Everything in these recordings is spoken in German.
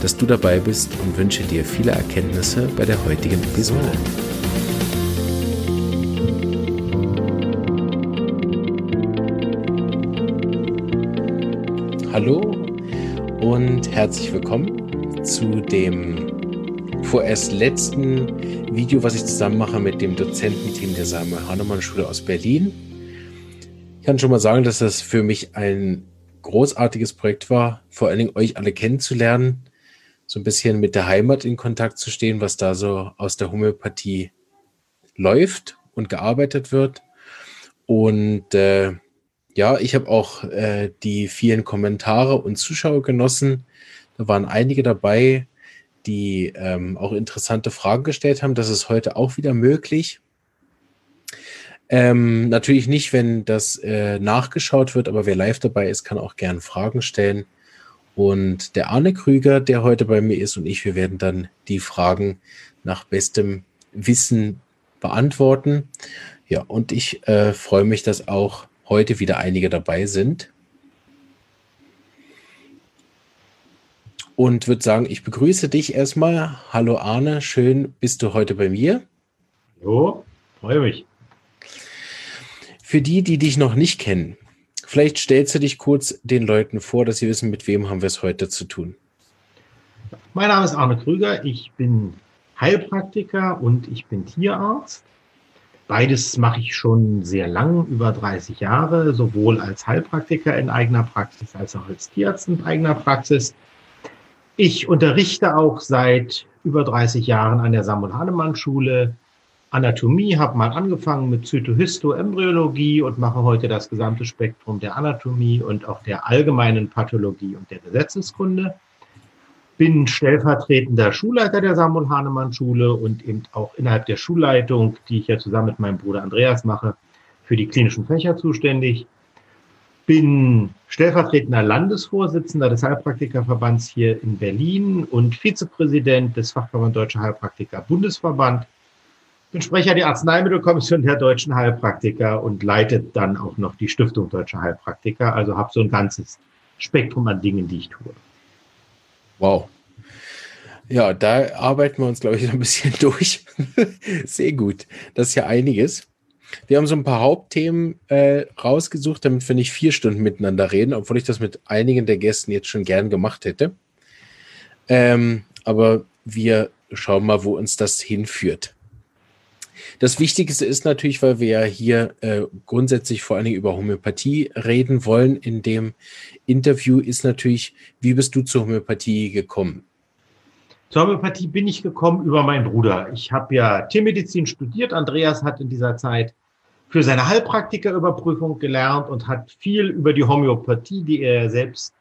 dass du dabei bist und wünsche dir viele Erkenntnisse bei der heutigen Episode. Hallo und herzlich willkommen zu dem vorerst letzten Video, was ich zusammen mache mit dem Dozententeam der Samuel Hahnemann Schule aus Berlin. Ich kann schon mal sagen, dass das für mich ein großartiges Projekt war, vor allen Dingen euch alle kennenzulernen so ein bisschen mit der Heimat in Kontakt zu stehen, was da so aus der Homöopathie läuft und gearbeitet wird. Und äh, ja, ich habe auch äh, die vielen Kommentare und Zuschauer genossen. Da waren einige dabei, die ähm, auch interessante Fragen gestellt haben. Das ist heute auch wieder möglich. Ähm, natürlich nicht, wenn das äh, nachgeschaut wird, aber wer live dabei ist, kann auch gern Fragen stellen. Und der Arne Krüger, der heute bei mir ist, und ich, wir werden dann die Fragen nach bestem Wissen beantworten. Ja, und ich äh, freue mich, dass auch heute wieder einige dabei sind. Und würde sagen, ich begrüße dich erstmal. Hallo Arne, schön bist du heute bei mir. Jo, freue mich. Für die, die dich noch nicht kennen, Vielleicht stellst du dich kurz den Leuten vor, dass sie wissen, mit wem haben wir es heute zu tun. Mein Name ist Arne Krüger, ich bin Heilpraktiker und ich bin Tierarzt. Beides mache ich schon sehr lang, über 30 Jahre, sowohl als Heilpraktiker in eigener Praxis als auch als Tierarzt in eigener Praxis. Ich unterrichte auch seit über 30 Jahren an der Samuel Hahnemann Schule Anatomie, habe mal angefangen mit Zytohistoembryologie und mache heute das gesamte Spektrum der Anatomie und auch der allgemeinen Pathologie und der Gesetzeskunde. Bin stellvertretender Schulleiter der Samuel Hahnemann Schule und eben auch innerhalb der Schulleitung, die ich ja zusammen mit meinem Bruder Andreas mache, für die klinischen Fächer zuständig. Bin stellvertretender Landesvorsitzender des Heilpraktikerverbands hier in Berlin und Vizepräsident des Fachverband Deutscher Heilpraktiker Bundesverband bin Sprecher der Arzneimittelkommission der deutschen Heilpraktiker und leitet dann auch noch die Stiftung Deutscher Heilpraktiker. Also habe so ein ganzes Spektrum an Dingen, die ich tue. Wow. Ja, da arbeiten wir uns, glaube ich, ein bisschen durch. Sehr gut. Das ist ja einiges. Wir haben so ein paar Hauptthemen äh, rausgesucht, damit wir nicht vier Stunden miteinander reden, obwohl ich das mit einigen der Gästen jetzt schon gern gemacht hätte. Ähm, aber wir schauen mal, wo uns das hinführt. Das Wichtigste ist natürlich, weil wir ja hier äh, grundsätzlich vor allen Dingen über Homöopathie reden wollen in dem Interview, ist natürlich, wie bist du zur Homöopathie gekommen? Zur Homöopathie bin ich gekommen über meinen Bruder. Ich habe ja Tiermedizin studiert. Andreas hat in dieser Zeit für seine Heilpraktikerüberprüfung gelernt und hat viel über die Homöopathie, die er selbst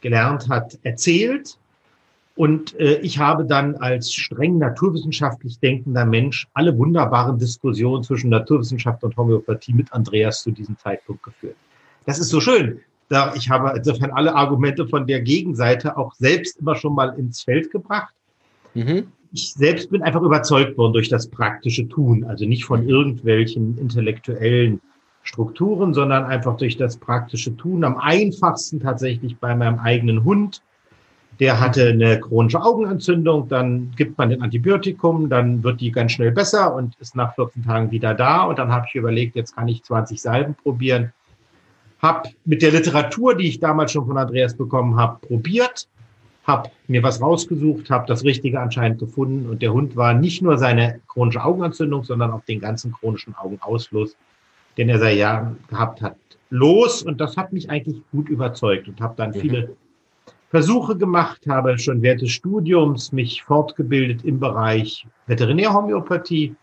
gelernt hat, erzählt. Und äh, ich habe dann als streng naturwissenschaftlich denkender Mensch alle wunderbaren Diskussionen zwischen Naturwissenschaft und Homöopathie mit Andreas zu diesem Zeitpunkt geführt. Das ist so schön. Da ich habe insofern alle Argumente von der Gegenseite auch selbst immer schon mal ins Feld gebracht. Mhm. Ich selbst bin einfach überzeugt worden durch das praktische Tun, also nicht von irgendwelchen intellektuellen Strukturen, sondern einfach durch das praktische Tun. Am einfachsten tatsächlich bei meinem eigenen Hund der hatte eine chronische Augenentzündung, dann gibt man den Antibiotikum, dann wird die ganz schnell besser und ist nach 14 Tagen wieder da. Und dann habe ich überlegt, jetzt kann ich 20 Salben probieren. Hab mit der Literatur, die ich damals schon von Andreas bekommen habe, probiert, habe mir was rausgesucht, habe das Richtige anscheinend gefunden und der Hund war nicht nur seine chronische Augenentzündung, sondern auch den ganzen chronischen Augenausfluss, den er seit Jahren gehabt hat, los. Und das hat mich eigentlich gut überzeugt und habe dann mhm. viele Versuche gemacht, habe schon während des Studiums mich fortgebildet im Bereich Veterinärhomöopathie,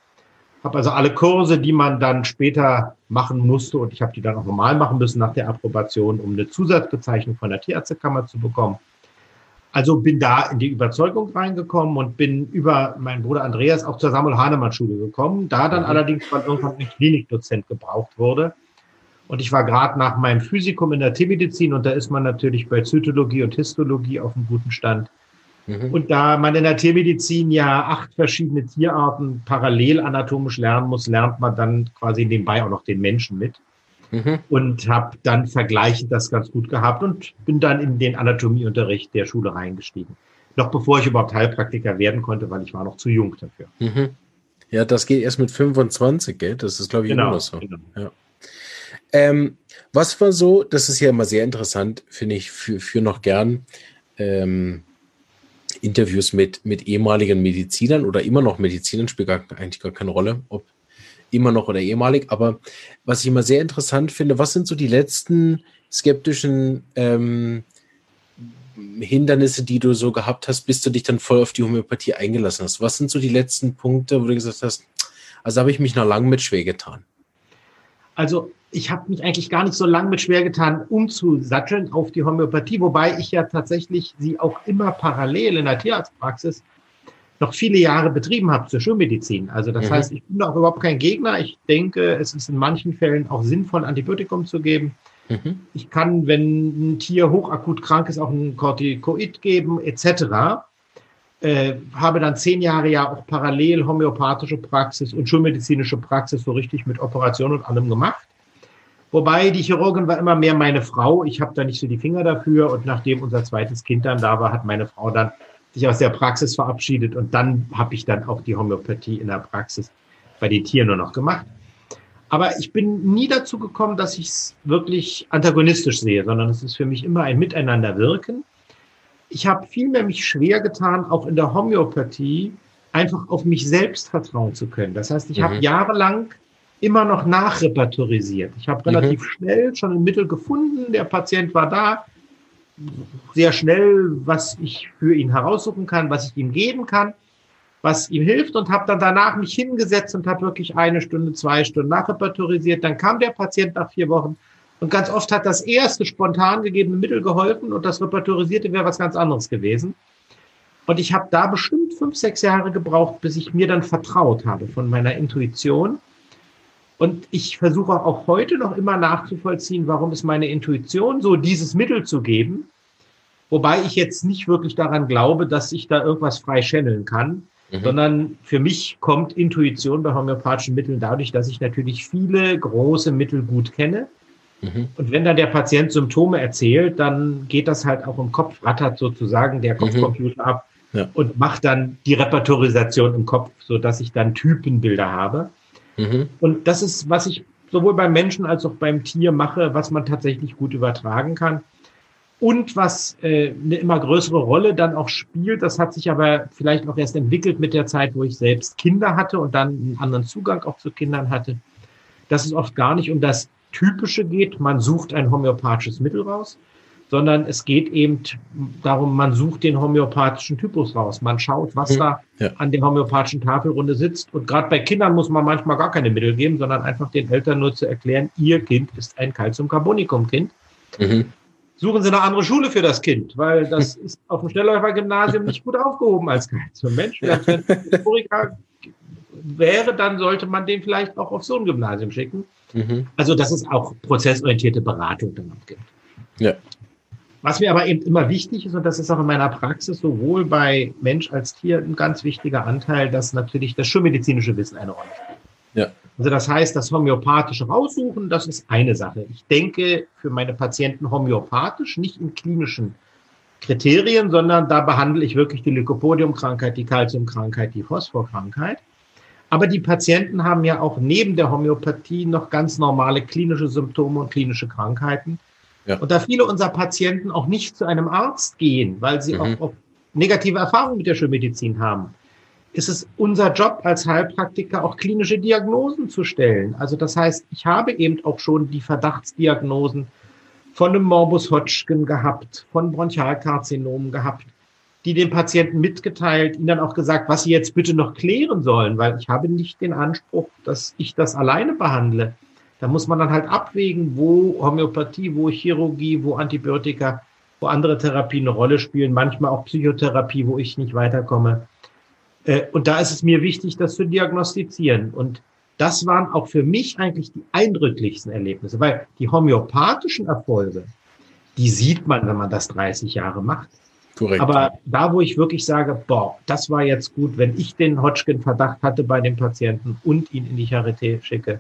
habe also alle Kurse, die man dann später machen musste, und ich habe die dann auch normal machen müssen nach der Approbation, um eine Zusatzbezeichnung von der Tierärztekammer zu bekommen. Also bin da in die Überzeugung reingekommen und bin über meinen Bruder Andreas auch zur Samuel Hahnemann Schule gekommen, da dann mhm. allerdings mal irgendwann ein Klinikdozent gebraucht wurde. Und ich war gerade nach meinem Physikum in der Tiermedizin und da ist man natürlich bei Zytologie und Histologie auf einem guten Stand. Mhm. Und da man in der Tiermedizin ja acht verschiedene Tierarten parallel anatomisch lernen muss, lernt man dann quasi nebenbei auch noch den Menschen mit. Mhm. Und habe dann vergleichend das ganz gut gehabt und bin dann in den Anatomieunterricht der Schule reingestiegen. Noch bevor ich überhaupt Heilpraktiker werden konnte, weil ich war noch zu jung dafür. Mhm. Ja, das geht erst mit 25, gell? Das ist, glaube ich, genau, immer so. Genau. Ja. Ähm, was war so, das ist ja immer sehr interessant, finde ich, für, für noch gern ähm, Interviews mit, mit ehemaligen Medizinern oder immer noch Medizinern, spielt gar, eigentlich gar keine Rolle, ob immer noch oder ehemalig. Aber was ich immer sehr interessant finde, was sind so die letzten skeptischen ähm, Hindernisse, die du so gehabt hast, bis du dich dann voll auf die Homöopathie eingelassen hast? Was sind so die letzten Punkte, wo du gesagt hast, also habe ich mich noch lange mit schwer getan? Also ich habe mich eigentlich gar nicht so lange mit schwer getan, umzusatteln auf die Homöopathie, wobei ich ja tatsächlich sie auch immer parallel in der Tierarztpraxis noch viele Jahre betrieben habe zur Schulmedizin. Also das mhm. heißt, ich bin auch überhaupt kein Gegner. Ich denke, es ist in manchen Fällen auch sinnvoll, Antibiotikum zu geben. Mhm. Ich kann, wenn ein Tier hochakut krank ist, auch ein Corticoid geben, etc. Äh, habe dann zehn Jahre ja auch parallel homöopathische Praxis und schulmedizinische Praxis so richtig mit Operation und allem gemacht. Wobei die Chirurgin war immer mehr meine Frau. Ich habe da nicht so die Finger dafür. Und nachdem unser zweites Kind dann da war, hat meine Frau dann sich aus der Praxis verabschiedet. Und dann habe ich dann auch die Homöopathie in der Praxis bei den Tieren nur noch gemacht. Aber ich bin nie dazu gekommen, dass ich es wirklich antagonistisch sehe, sondern es ist für mich immer ein Miteinanderwirken. Ich habe vielmehr mich schwer getan, auch in der Homöopathie einfach auf mich selbst vertrauen zu können. Das heißt, ich mhm. habe jahrelang immer noch nachrepertorisiert. Ich habe relativ mhm. schnell schon ein Mittel gefunden, der Patient war da, sehr schnell, was ich für ihn heraussuchen kann, was ich ihm geben kann, was ihm hilft und habe dann danach mich hingesetzt und habe wirklich eine Stunde, zwei Stunden nachrepertorisiert. Dann kam der Patient nach vier Wochen und ganz oft hat das erste spontan gegebene Mittel geholfen und das repertorisierte wäre was ganz anderes gewesen. Und ich habe da bestimmt fünf, sechs Jahre gebraucht, bis ich mir dann vertraut habe von meiner Intuition und ich versuche auch heute noch immer nachzuvollziehen, warum ist meine Intuition so, dieses Mittel zu geben. Wobei ich jetzt nicht wirklich daran glaube, dass ich da irgendwas frei channeln kann, mhm. sondern für mich kommt Intuition bei homöopathischen Mitteln dadurch, dass ich natürlich viele große Mittel gut kenne. Mhm. Und wenn dann der Patient Symptome erzählt, dann geht das halt auch im Kopf, rattert sozusagen der mhm. Kopfcomputer mhm. ab ja. und macht dann die Repertorisation im Kopf, so dass ich dann Typenbilder habe. Mhm. Und das ist, was ich sowohl beim Menschen als auch beim Tier mache, was man tatsächlich gut übertragen kann. Und was äh, eine immer größere Rolle dann auch spielt, das hat sich aber vielleicht auch erst entwickelt mit der Zeit, wo ich selbst Kinder hatte und dann einen anderen Zugang auch zu Kindern hatte, dass es oft gar nicht um das Typische geht, man sucht ein homöopathisches Mittel raus, sondern es geht eben darum, man sucht den homöopathischen Typus raus. Man schaut, was mhm. da ja. an der homöopathischen Tafelrunde sitzt. Und gerade bei Kindern muss man manchmal gar keine Mittel geben, sondern einfach den Eltern nur zu erklären, ihr Kind ist ein Calciumcarbonicum-Kind. Mhm. Suchen Sie eine andere Schule für das Kind, weil das ist auf dem Schnellläufer-Gymnasium nicht gut aufgehoben als Calcium-Mensch. Wenn Historiker wäre, dann sollte man den vielleicht auch auf so ein Gymnasium schicken. Mhm. Also, dass es auch prozessorientierte Beratung dann gibt. Ja. Was mir aber eben immer wichtig ist, und das ist auch in meiner Praxis sowohl bei Mensch als Tier ein ganz wichtiger Anteil, dass natürlich das schulmedizinische Wissen eine Rolle spielt. Ja. Also das heißt, das homöopathische raussuchen, das ist eine Sache. Ich denke für meine Patienten homöopathisch, nicht in klinischen Kriterien, sondern da behandle ich wirklich die Lycopodium-Krankheit, die Calcium-Krankheit, die Phosphor-Krankheit. Aber die Patienten haben ja auch neben der Homöopathie noch ganz normale klinische Symptome und klinische Krankheiten. Ja. Und da viele unserer Patienten auch nicht zu einem Arzt gehen, weil sie mhm. auch, negative Erfahrungen mit der Schulmedizin haben, ist es unser Job als Heilpraktiker auch klinische Diagnosen zu stellen. Also das heißt, ich habe eben auch schon die Verdachtsdiagnosen von einem Morbus Hodgkin gehabt, von Bronchialkarzinomen gehabt, die den Patienten mitgeteilt, ihnen dann auch gesagt, was sie jetzt bitte noch klären sollen, weil ich habe nicht den Anspruch, dass ich das alleine behandle. Da muss man dann halt abwägen, wo Homöopathie, wo Chirurgie, wo Antibiotika wo andere Therapien eine Rolle spielen, manchmal auch Psychotherapie, wo ich nicht weiterkomme. Äh, und da ist es mir wichtig, das zu diagnostizieren. Und das waren auch für mich eigentlich die eindrücklichsten Erlebnisse, weil die homöopathischen Erfolge, die sieht man, wenn man das 30 Jahre macht. Korrekt. Aber da, wo ich wirklich sage, boah, das war jetzt gut, wenn ich den Hodgkin-Verdacht hatte bei dem Patienten und ihn in die Charité schicke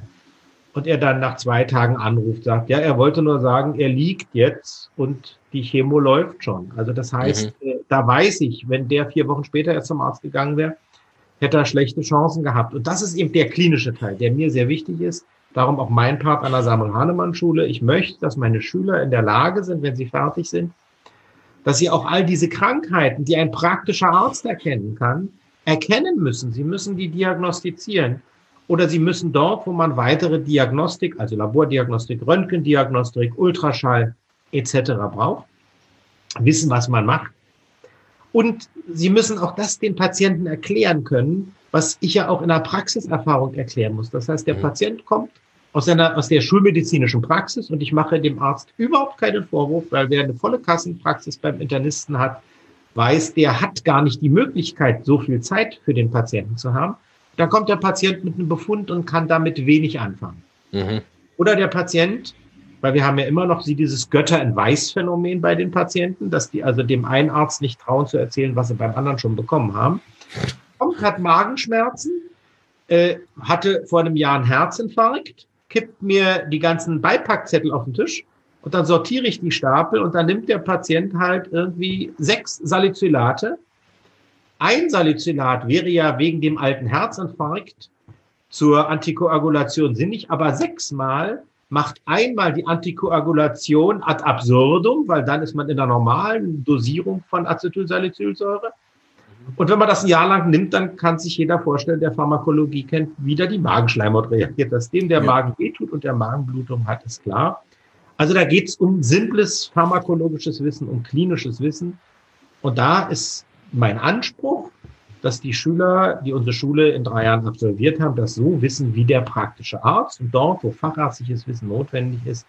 und er dann nach zwei Tagen anruft, sagt, ja, er wollte nur sagen, er liegt jetzt und die Chemo läuft schon. Also das heißt, mhm. Äh, da weiß ich, wenn der vier Wochen später erst zum Arzt gegangen wäre, hätte er schlechte Chancen gehabt. Und das ist eben der klinische Teil, der mir sehr wichtig ist. Darum auch mein Part an der Samuel Hahnemann Schule. Ich möchte, dass meine Schüler in der Lage sind, wenn sie fertig sind, dass sie auch all diese Krankheiten, die ein praktischer Arzt erkennen kann, erkennen müssen. Sie müssen die diagnostizieren. Oder sie müssen dort, wo man weitere Diagnostik, also Labordiagnostik, Röntgendiagnostik, Ultraschall etc. braucht, wissen, was man macht. Und sie müssen auch das den Patienten erklären können, was ich ja auch in der Praxiserfahrung erklären muss. Das heißt, der ja. Patient kommt aus, einer, aus der schulmedizinischen Praxis und ich mache dem Arzt überhaupt keinen Vorwurf, weil wer eine volle Kassenpraxis beim Internisten hat, weiß, der hat gar nicht die Möglichkeit, so viel Zeit für den Patienten zu haben. Da kommt der Patient mit einem Befund und kann damit wenig anfangen. Mhm. Oder der Patient, weil wir haben ja immer noch dieses Götter in Weiß-Phänomen bei den Patienten, dass die also dem einen Arzt nicht trauen zu erzählen, was sie beim anderen schon bekommen haben, kommt, hat Magenschmerzen, äh, hatte vor einem Jahr einen Herzinfarkt, kippt mir die ganzen Beipackzettel auf den Tisch und dann sortiere ich die Stapel und dann nimmt der Patient halt irgendwie sechs Salicylate. Ein Salicylat wäre ja wegen dem alten Herzinfarkt zur Antikoagulation sinnig, aber sechsmal macht einmal die Antikoagulation ad absurdum, weil dann ist man in der normalen Dosierung von Acetylsalicylsäure. Und wenn man das ein Jahr lang nimmt, dann kann sich jeder vorstellen, der Pharmakologie kennt, wieder die Magenschleimhaut reagiert. Dass dem der ja. Magen wehtut und der Magenblutung hat, ist klar. Also da geht es um simples pharmakologisches Wissen, um klinisches Wissen. Und da ist mein Anspruch, dass die Schüler, die unsere Schule in drei Jahren absolviert haben, das so wissen wie der praktische Arzt und dort, wo fachärztliches Wissen notwendig ist,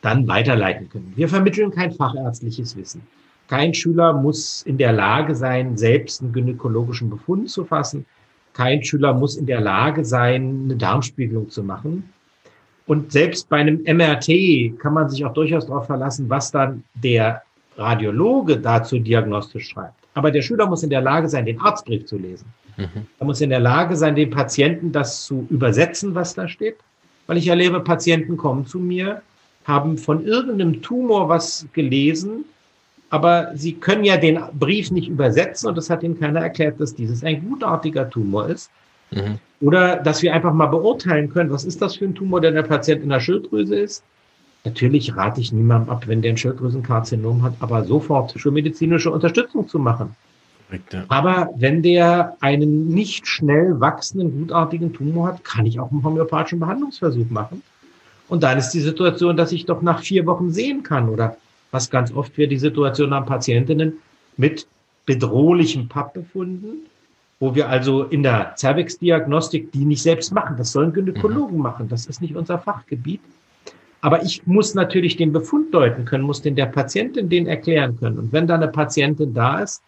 dann weiterleiten können. Wir vermitteln kein fachärztliches Wissen. Kein Schüler muss in der Lage sein, selbst einen gynäkologischen Befund zu fassen. Kein Schüler muss in der Lage sein, eine Darmspiegelung zu machen. Und selbst bei einem MRT kann man sich auch durchaus darauf verlassen, was dann der Radiologe dazu diagnostisch schreibt. Aber der Schüler muss in der Lage sein, den Arztbrief zu lesen. Mhm. Er muss in der Lage sein, dem Patienten das zu übersetzen, was da steht. Weil ich erlebe, Patienten kommen zu mir, haben von irgendeinem Tumor was gelesen aber sie können ja den Brief nicht übersetzen und das hat ihnen keiner erklärt, dass dieses ein gutartiger Tumor ist. Mhm. Oder dass wir einfach mal beurteilen können, was ist das für ein Tumor, der der Patient in der Schilddrüse ist. Natürlich rate ich niemandem ab, wenn der ein Schilddrüsenkarzinom hat, aber sofort schulmedizinische Unterstützung zu machen. Aber wenn der einen nicht schnell wachsenden, gutartigen Tumor hat, kann ich auch einen homöopathischen Behandlungsversuch machen. Und dann ist die Situation, dass ich doch nach vier Wochen sehen kann oder was ganz oft wir die Situation haben, Patientinnen mit bedrohlichen Pappbefunden, wo wir also in der Cervix-Diagnostik die nicht selbst machen. Das sollen Gynäkologen mhm. machen. Das ist nicht unser Fachgebiet. Aber ich muss natürlich den Befund deuten können, muss den der Patientin den erklären können. Und wenn da eine Patientin da ist,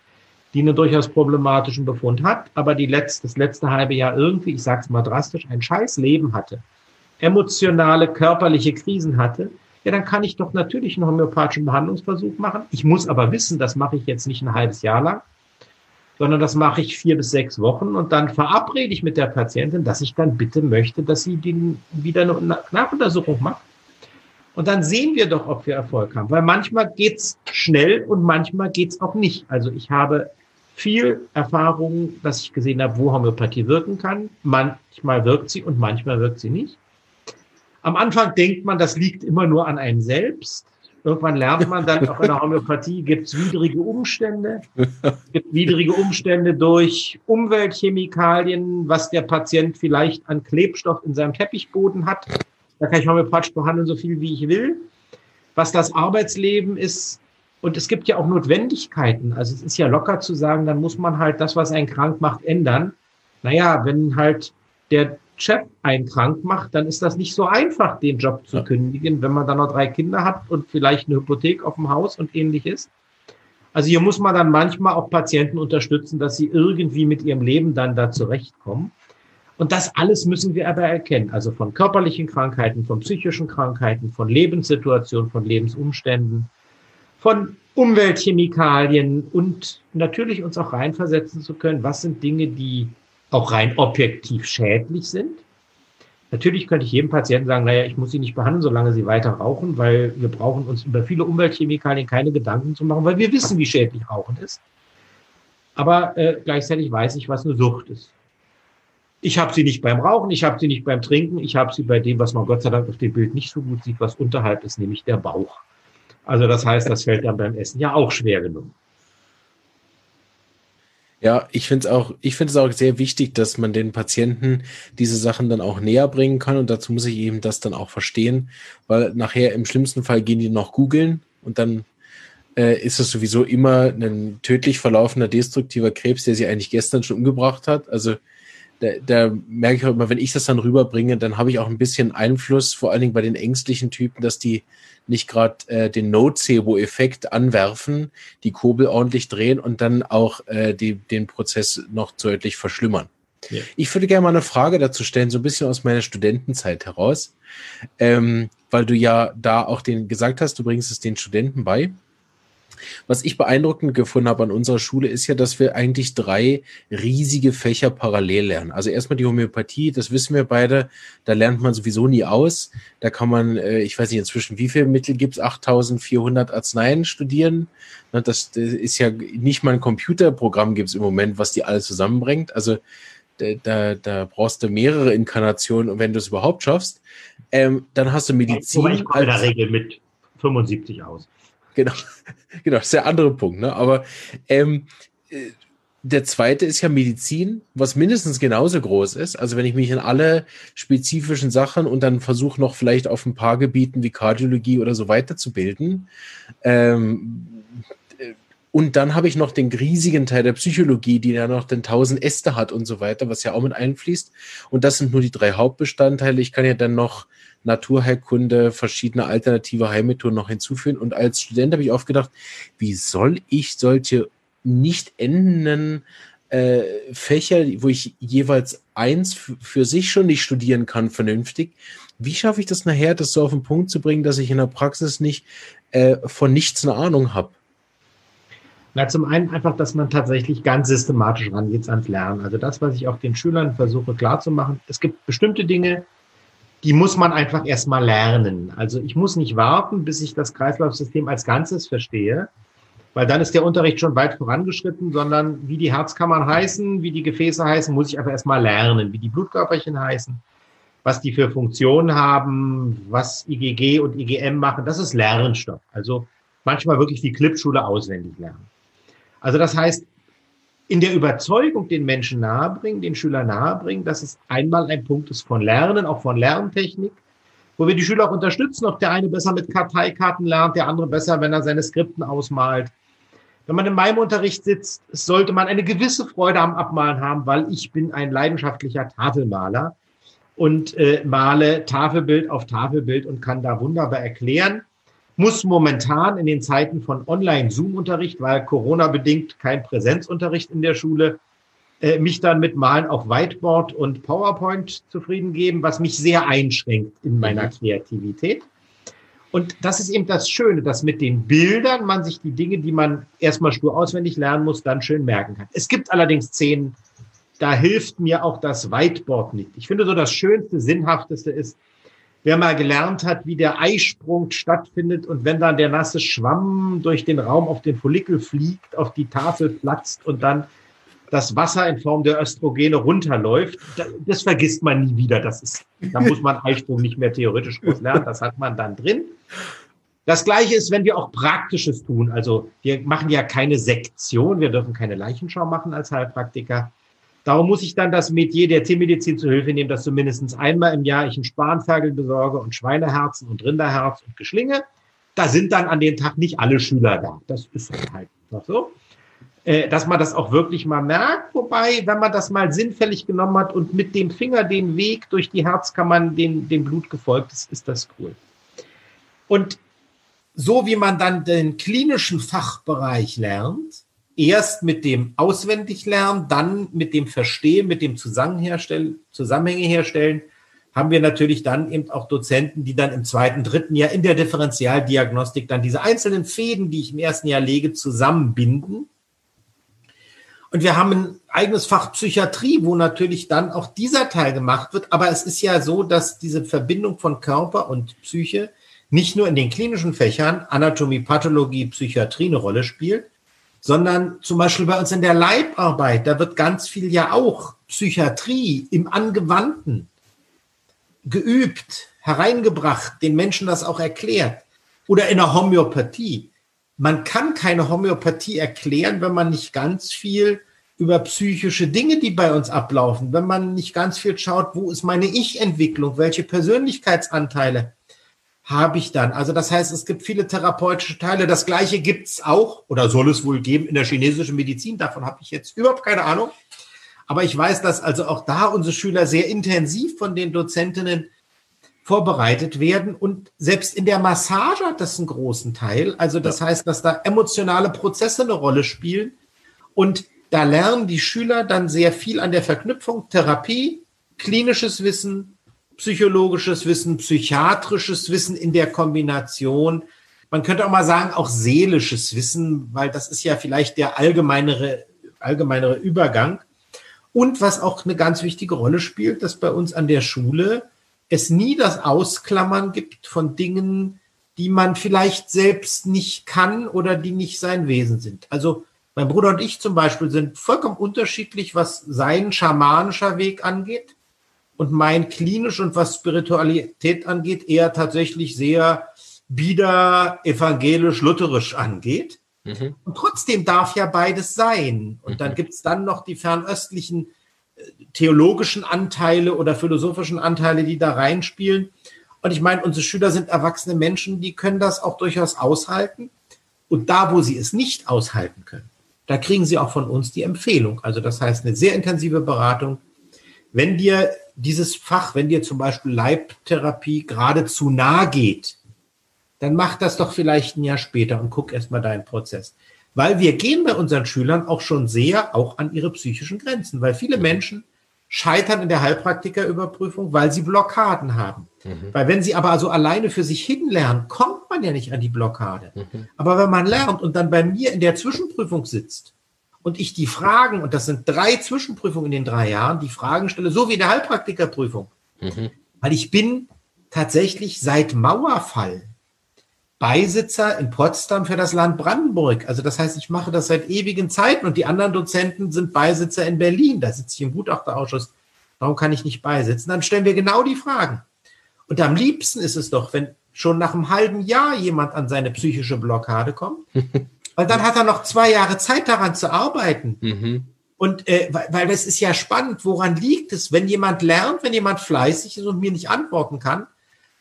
die einen durchaus problematischen Befund hat, aber die letzte, das letzte halbe Jahr irgendwie, ich sage es mal drastisch, ein scheiß Leben hatte, emotionale, körperliche Krisen hatte, ja, dann kann ich doch natürlich einen homöopathischen Behandlungsversuch machen. Ich muss aber wissen, das mache ich jetzt nicht ein halbes Jahr lang, sondern das mache ich vier bis sechs Wochen und dann verabrede ich mit der Patientin, dass ich dann bitte möchte, dass sie den wieder eine Nachuntersuchung macht. Und dann sehen wir doch, ob wir Erfolg haben. Weil manchmal geht's schnell und manchmal geht's auch nicht. Also ich habe viel Erfahrung, dass ich gesehen habe, wo Homöopathie wirken kann. Manchmal wirkt sie und manchmal wirkt sie nicht. Am Anfang denkt man, das liegt immer nur an einem selbst. Irgendwann lernt man dann, auch in der Homöopathie gibt es widrige Umstände. Es gibt widrige Umstände durch Umweltchemikalien, was der Patient vielleicht an Klebstoff in seinem Teppichboden hat. Da kann ich homöopathisch behandeln, so viel wie ich will. Was das Arbeitsleben ist. Und es gibt ja auch Notwendigkeiten. Also es ist ja locker zu sagen, dann muss man halt das, was einen krank macht, ändern. Naja, wenn halt der Chef einen krank macht, dann ist das nicht so einfach, den Job zu kündigen, wenn man dann noch drei Kinder hat und vielleicht eine Hypothek auf dem Haus und ähnliches. Also hier muss man dann manchmal auch Patienten unterstützen, dass sie irgendwie mit ihrem Leben dann da zurechtkommen. Und das alles müssen wir aber erkennen. Also von körperlichen Krankheiten, von psychischen Krankheiten, von Lebenssituationen, von Lebensumständen, von Umweltchemikalien und natürlich uns auch reinversetzen zu können, was sind Dinge, die auch rein objektiv schädlich sind. Natürlich könnte ich jedem Patienten sagen, naja, ich muss sie nicht behandeln, solange sie weiter rauchen, weil wir brauchen uns über viele Umweltchemikalien keine Gedanken zu machen, weil wir wissen, wie schädlich Rauchen ist. Aber äh, gleichzeitig weiß ich, was eine Sucht ist. Ich habe sie nicht beim Rauchen, ich habe sie nicht beim Trinken, ich habe sie bei dem, was man Gott sei Dank auf dem Bild nicht so gut sieht, was unterhalb ist, nämlich der Bauch. Also das heißt, das fällt dann beim Essen ja auch schwer genug. Ja, ich finde es auch, auch sehr wichtig, dass man den Patienten diese Sachen dann auch näher bringen kann und dazu muss ich eben das dann auch verstehen, weil nachher im schlimmsten Fall gehen die noch googeln und dann äh, ist es sowieso immer ein tödlich verlaufender destruktiver Krebs, der sie eigentlich gestern schon umgebracht hat. Also da, da merke ich auch immer, wenn ich das dann rüberbringe, dann habe ich auch ein bisschen Einfluss, vor allen Dingen bei den ängstlichen Typen, dass die nicht gerade äh, den Nocebo-Effekt anwerfen, die Kurbel ordentlich drehen und dann auch äh, die, den Prozess noch deutlich verschlimmern. Ja. Ich würde gerne mal eine Frage dazu stellen, so ein bisschen aus meiner Studentenzeit heraus, ähm, weil du ja da auch den gesagt hast, du bringst es den Studenten bei. Was ich beeindruckend gefunden habe an unserer Schule ist ja, dass wir eigentlich drei riesige Fächer parallel lernen. Also erstmal die Homöopathie, das wissen wir beide, da lernt man sowieso nie aus. Da kann man, äh, ich weiß nicht inzwischen, wie viele Mittel gibt es, 8400 Arzneien studieren. Das ist ja nicht mal ein Computerprogramm gibt es im Moment, was die alle zusammenbringt. Also da, da brauchst du mehrere Inkarnationen, wenn du es überhaupt schaffst. Ähm, dann hast du Medizin. Ich komme in der Regel mit 75 aus. Genau, genau, das ist der andere Punkt. Ne? Aber ähm, äh, der zweite ist ja Medizin, was mindestens genauso groß ist. Also wenn ich mich in alle spezifischen Sachen und dann versuche noch vielleicht auf ein paar Gebieten wie Kardiologie oder so weiterzubilden. Ähm, äh, und dann habe ich noch den riesigen Teil der Psychologie, die ja noch den tausend Äste hat und so weiter, was ja auch mit einfließt. Und das sind nur die drei Hauptbestandteile. Ich kann ja dann noch Naturheilkunde, verschiedene alternative Heilmethoden noch hinzufügen. Und als Student habe ich oft gedacht, wie soll ich solche nicht endenden äh, Fächer, wo ich jeweils eins für sich schon nicht studieren kann, vernünftig, wie schaffe ich das nachher, das so auf den Punkt zu bringen, dass ich in der Praxis nicht äh, von nichts eine Ahnung habe? Na, zum einen einfach, dass man tatsächlich ganz systematisch rangeht ans Lernen. Also das, was ich auch den Schülern versuche klarzumachen. Es gibt bestimmte Dinge, die muss man einfach erstmal lernen. Also ich muss nicht warten, bis ich das Kreislaufsystem als Ganzes verstehe, weil dann ist der Unterricht schon weit vorangeschritten, sondern wie die Herzkammern heißen, wie die Gefäße heißen, muss ich einfach erstmal lernen, wie die Blutkörperchen heißen, was die für Funktionen haben, was IgG und IgM machen. Das ist Lernstoff. Also manchmal wirklich die Clipschule auswendig lernen. Also das heißt, in der Überzeugung den Menschen nahebringen, den Schüler nahebringen, dass es einmal ein Punkt ist von Lernen, auch von Lerntechnik, wo wir die Schüler auch unterstützen, ob der eine besser mit Karteikarten lernt, der andere besser, wenn er seine Skripten ausmalt. Wenn man in meinem Unterricht sitzt, sollte man eine gewisse Freude am Abmalen haben, weil ich bin ein leidenschaftlicher Tafelmaler und äh, male Tafelbild auf Tafelbild und kann da wunderbar erklären, muss momentan in den Zeiten von Online-Zoom-Unterricht, weil Corona-bedingt kein Präsenzunterricht in der Schule, äh, mich dann mit Malen auf Whiteboard und PowerPoint zufrieden geben, was mich sehr einschränkt in meiner mhm. Kreativität. Und das ist eben das Schöne, dass mit den Bildern man sich die Dinge, die man erstmal stur auswendig lernen muss, dann schön merken kann. Es gibt allerdings Szenen, da hilft mir auch das Whiteboard nicht. Ich finde so das Schönste, Sinnhafteste ist, wer mal gelernt hat, wie der Eisprung stattfindet und wenn dann der nasse Schwamm durch den Raum auf den Follikel fliegt, auf die Tafel platzt und dann das Wasser in Form der Östrogene runterläuft, das vergisst man nie wieder. Das ist, da muss man Eisprung nicht mehr theoretisch groß lernen, das hat man dann drin. Das Gleiche ist, wenn wir auch Praktisches tun. Also wir machen ja keine Sektion, wir dürfen keine Leichenschau machen als Heilpraktiker. Darum muss ich dann das Metier der Tiermedizin zu Hilfe nehmen, dass zumindest einmal im Jahr ich einen Spanferkel besorge und Schweineherzen und Rinderherz und Geschlinge. Da sind dann an dem Tag nicht alle Schüler da. Das ist halt einfach so. äh, dass man das auch wirklich mal merkt. Wobei, wenn man das mal sinnfällig genommen hat und mit dem Finger den Weg durch die Herzkammern den, dem Blut gefolgt ist, ist das cool. Und so wie man dann den klinischen Fachbereich lernt, erst mit dem Auswendiglernen, dann mit dem Verstehen, mit dem Zusammenhänge herstellen, haben wir natürlich dann eben auch Dozenten, die dann im zweiten, dritten Jahr in der Differentialdiagnostik dann diese einzelnen Fäden, die ich im ersten Jahr lege, zusammenbinden. Und wir haben ein eigenes Fach Psychiatrie, wo natürlich dann auch dieser Teil gemacht wird. Aber es ist ja so, dass diese Verbindung von Körper und Psyche nicht nur in den klinischen Fächern Anatomie, Pathologie, Psychiatrie eine Rolle spielt, sondern zum Beispiel bei uns in der Leibarbeit, da wird ganz viel ja auch Psychiatrie im Angewandten geübt, hereingebracht, den Menschen das auch erklärt. Oder in der Homöopathie. Man kann keine Homöopathie erklären, wenn man nicht ganz viel über psychische Dinge, die bei uns ablaufen, wenn man nicht ganz viel schaut, wo ist meine Ich-Entwicklung, welche Persönlichkeitsanteile habe ich dann. Also das heißt, es gibt viele therapeutische Teile. Das gleiche gibt es auch oder soll es wohl geben in der chinesischen Medizin. Davon habe ich jetzt überhaupt keine Ahnung. Aber ich weiß, dass also auch da unsere Schüler sehr intensiv von den Dozentinnen vorbereitet werden. Und selbst in der Massage hat das einen großen Teil. Also das ja. heißt, dass da emotionale Prozesse eine Rolle spielen. Und da lernen die Schüler dann sehr viel an der Verknüpfung Therapie, klinisches Wissen, psychologisches Wissen, psychiatrisches Wissen in der Kombination. Man könnte auch mal sagen, auch seelisches Wissen, weil das ist ja vielleicht der allgemeinere, allgemeinere Übergang. Und was auch eine ganz wichtige Rolle spielt, dass bei uns an der Schule es nie das Ausklammern gibt von Dingen, die man vielleicht selbst nicht kann oder die nicht sein Wesen sind. Also mein Bruder und ich zum Beispiel sind vollkommen unterschiedlich, was sein schamanischer Weg angeht und mein klinisch und was Spiritualität angeht, eher tatsächlich sehr bieder evangelisch-lutherisch angeht. Mhm. Und trotzdem darf ja beides sein. Und dann mhm. gibt es dann noch die fernöstlichen äh, theologischen Anteile oder philosophischen Anteile, die da reinspielen. Und ich meine, unsere Schüler sind erwachsene Menschen, die können das auch durchaus aushalten. Und da, wo sie es nicht aushalten können, da kriegen sie auch von uns die Empfehlung. Also das heißt eine sehr intensive Beratung. Wenn dir dieses Fach, wenn dir zum Beispiel Leibtherapie geradezu nahe geht, dann mach das doch vielleicht ein Jahr später und guck erstmal deinen Prozess. Weil wir gehen bei unseren Schülern auch schon sehr auch an ihre psychischen Grenzen, weil viele Menschen scheitern in der Heilpraktikerüberprüfung, weil sie Blockaden haben. Mhm. Weil wenn sie aber also alleine für sich hin lernen, kommt man ja nicht an die Blockade. Mhm. Aber wenn man lernt und dann bei mir in der Zwischenprüfung sitzt und ich die Fragen, und das sind drei Zwischenprüfungen in den drei Jahren, die Fragen stelle, so wie in der Heilpraktikerprüfung. Mhm. Weil ich bin tatsächlich seit Mauerfall Beisitzer in Potsdam für das Land Brandenburg. Also das heißt, ich mache das seit ewigen Zeiten und die anderen Dozenten sind Beisitzer in Berlin. Da sitze ich im Gutachterausschuss. Warum kann ich nicht beisitzen? Dann stellen wir genau die Fragen. Und am liebsten ist es doch, wenn schon nach einem halben Jahr jemand an seine psychische Blockade kommt, weil dann hat er noch zwei Jahre Zeit daran zu arbeiten. Mhm. Und äh, weil, weil das ist ja spannend, woran liegt es, wenn jemand lernt, wenn jemand fleißig ist und mir nicht antworten kann,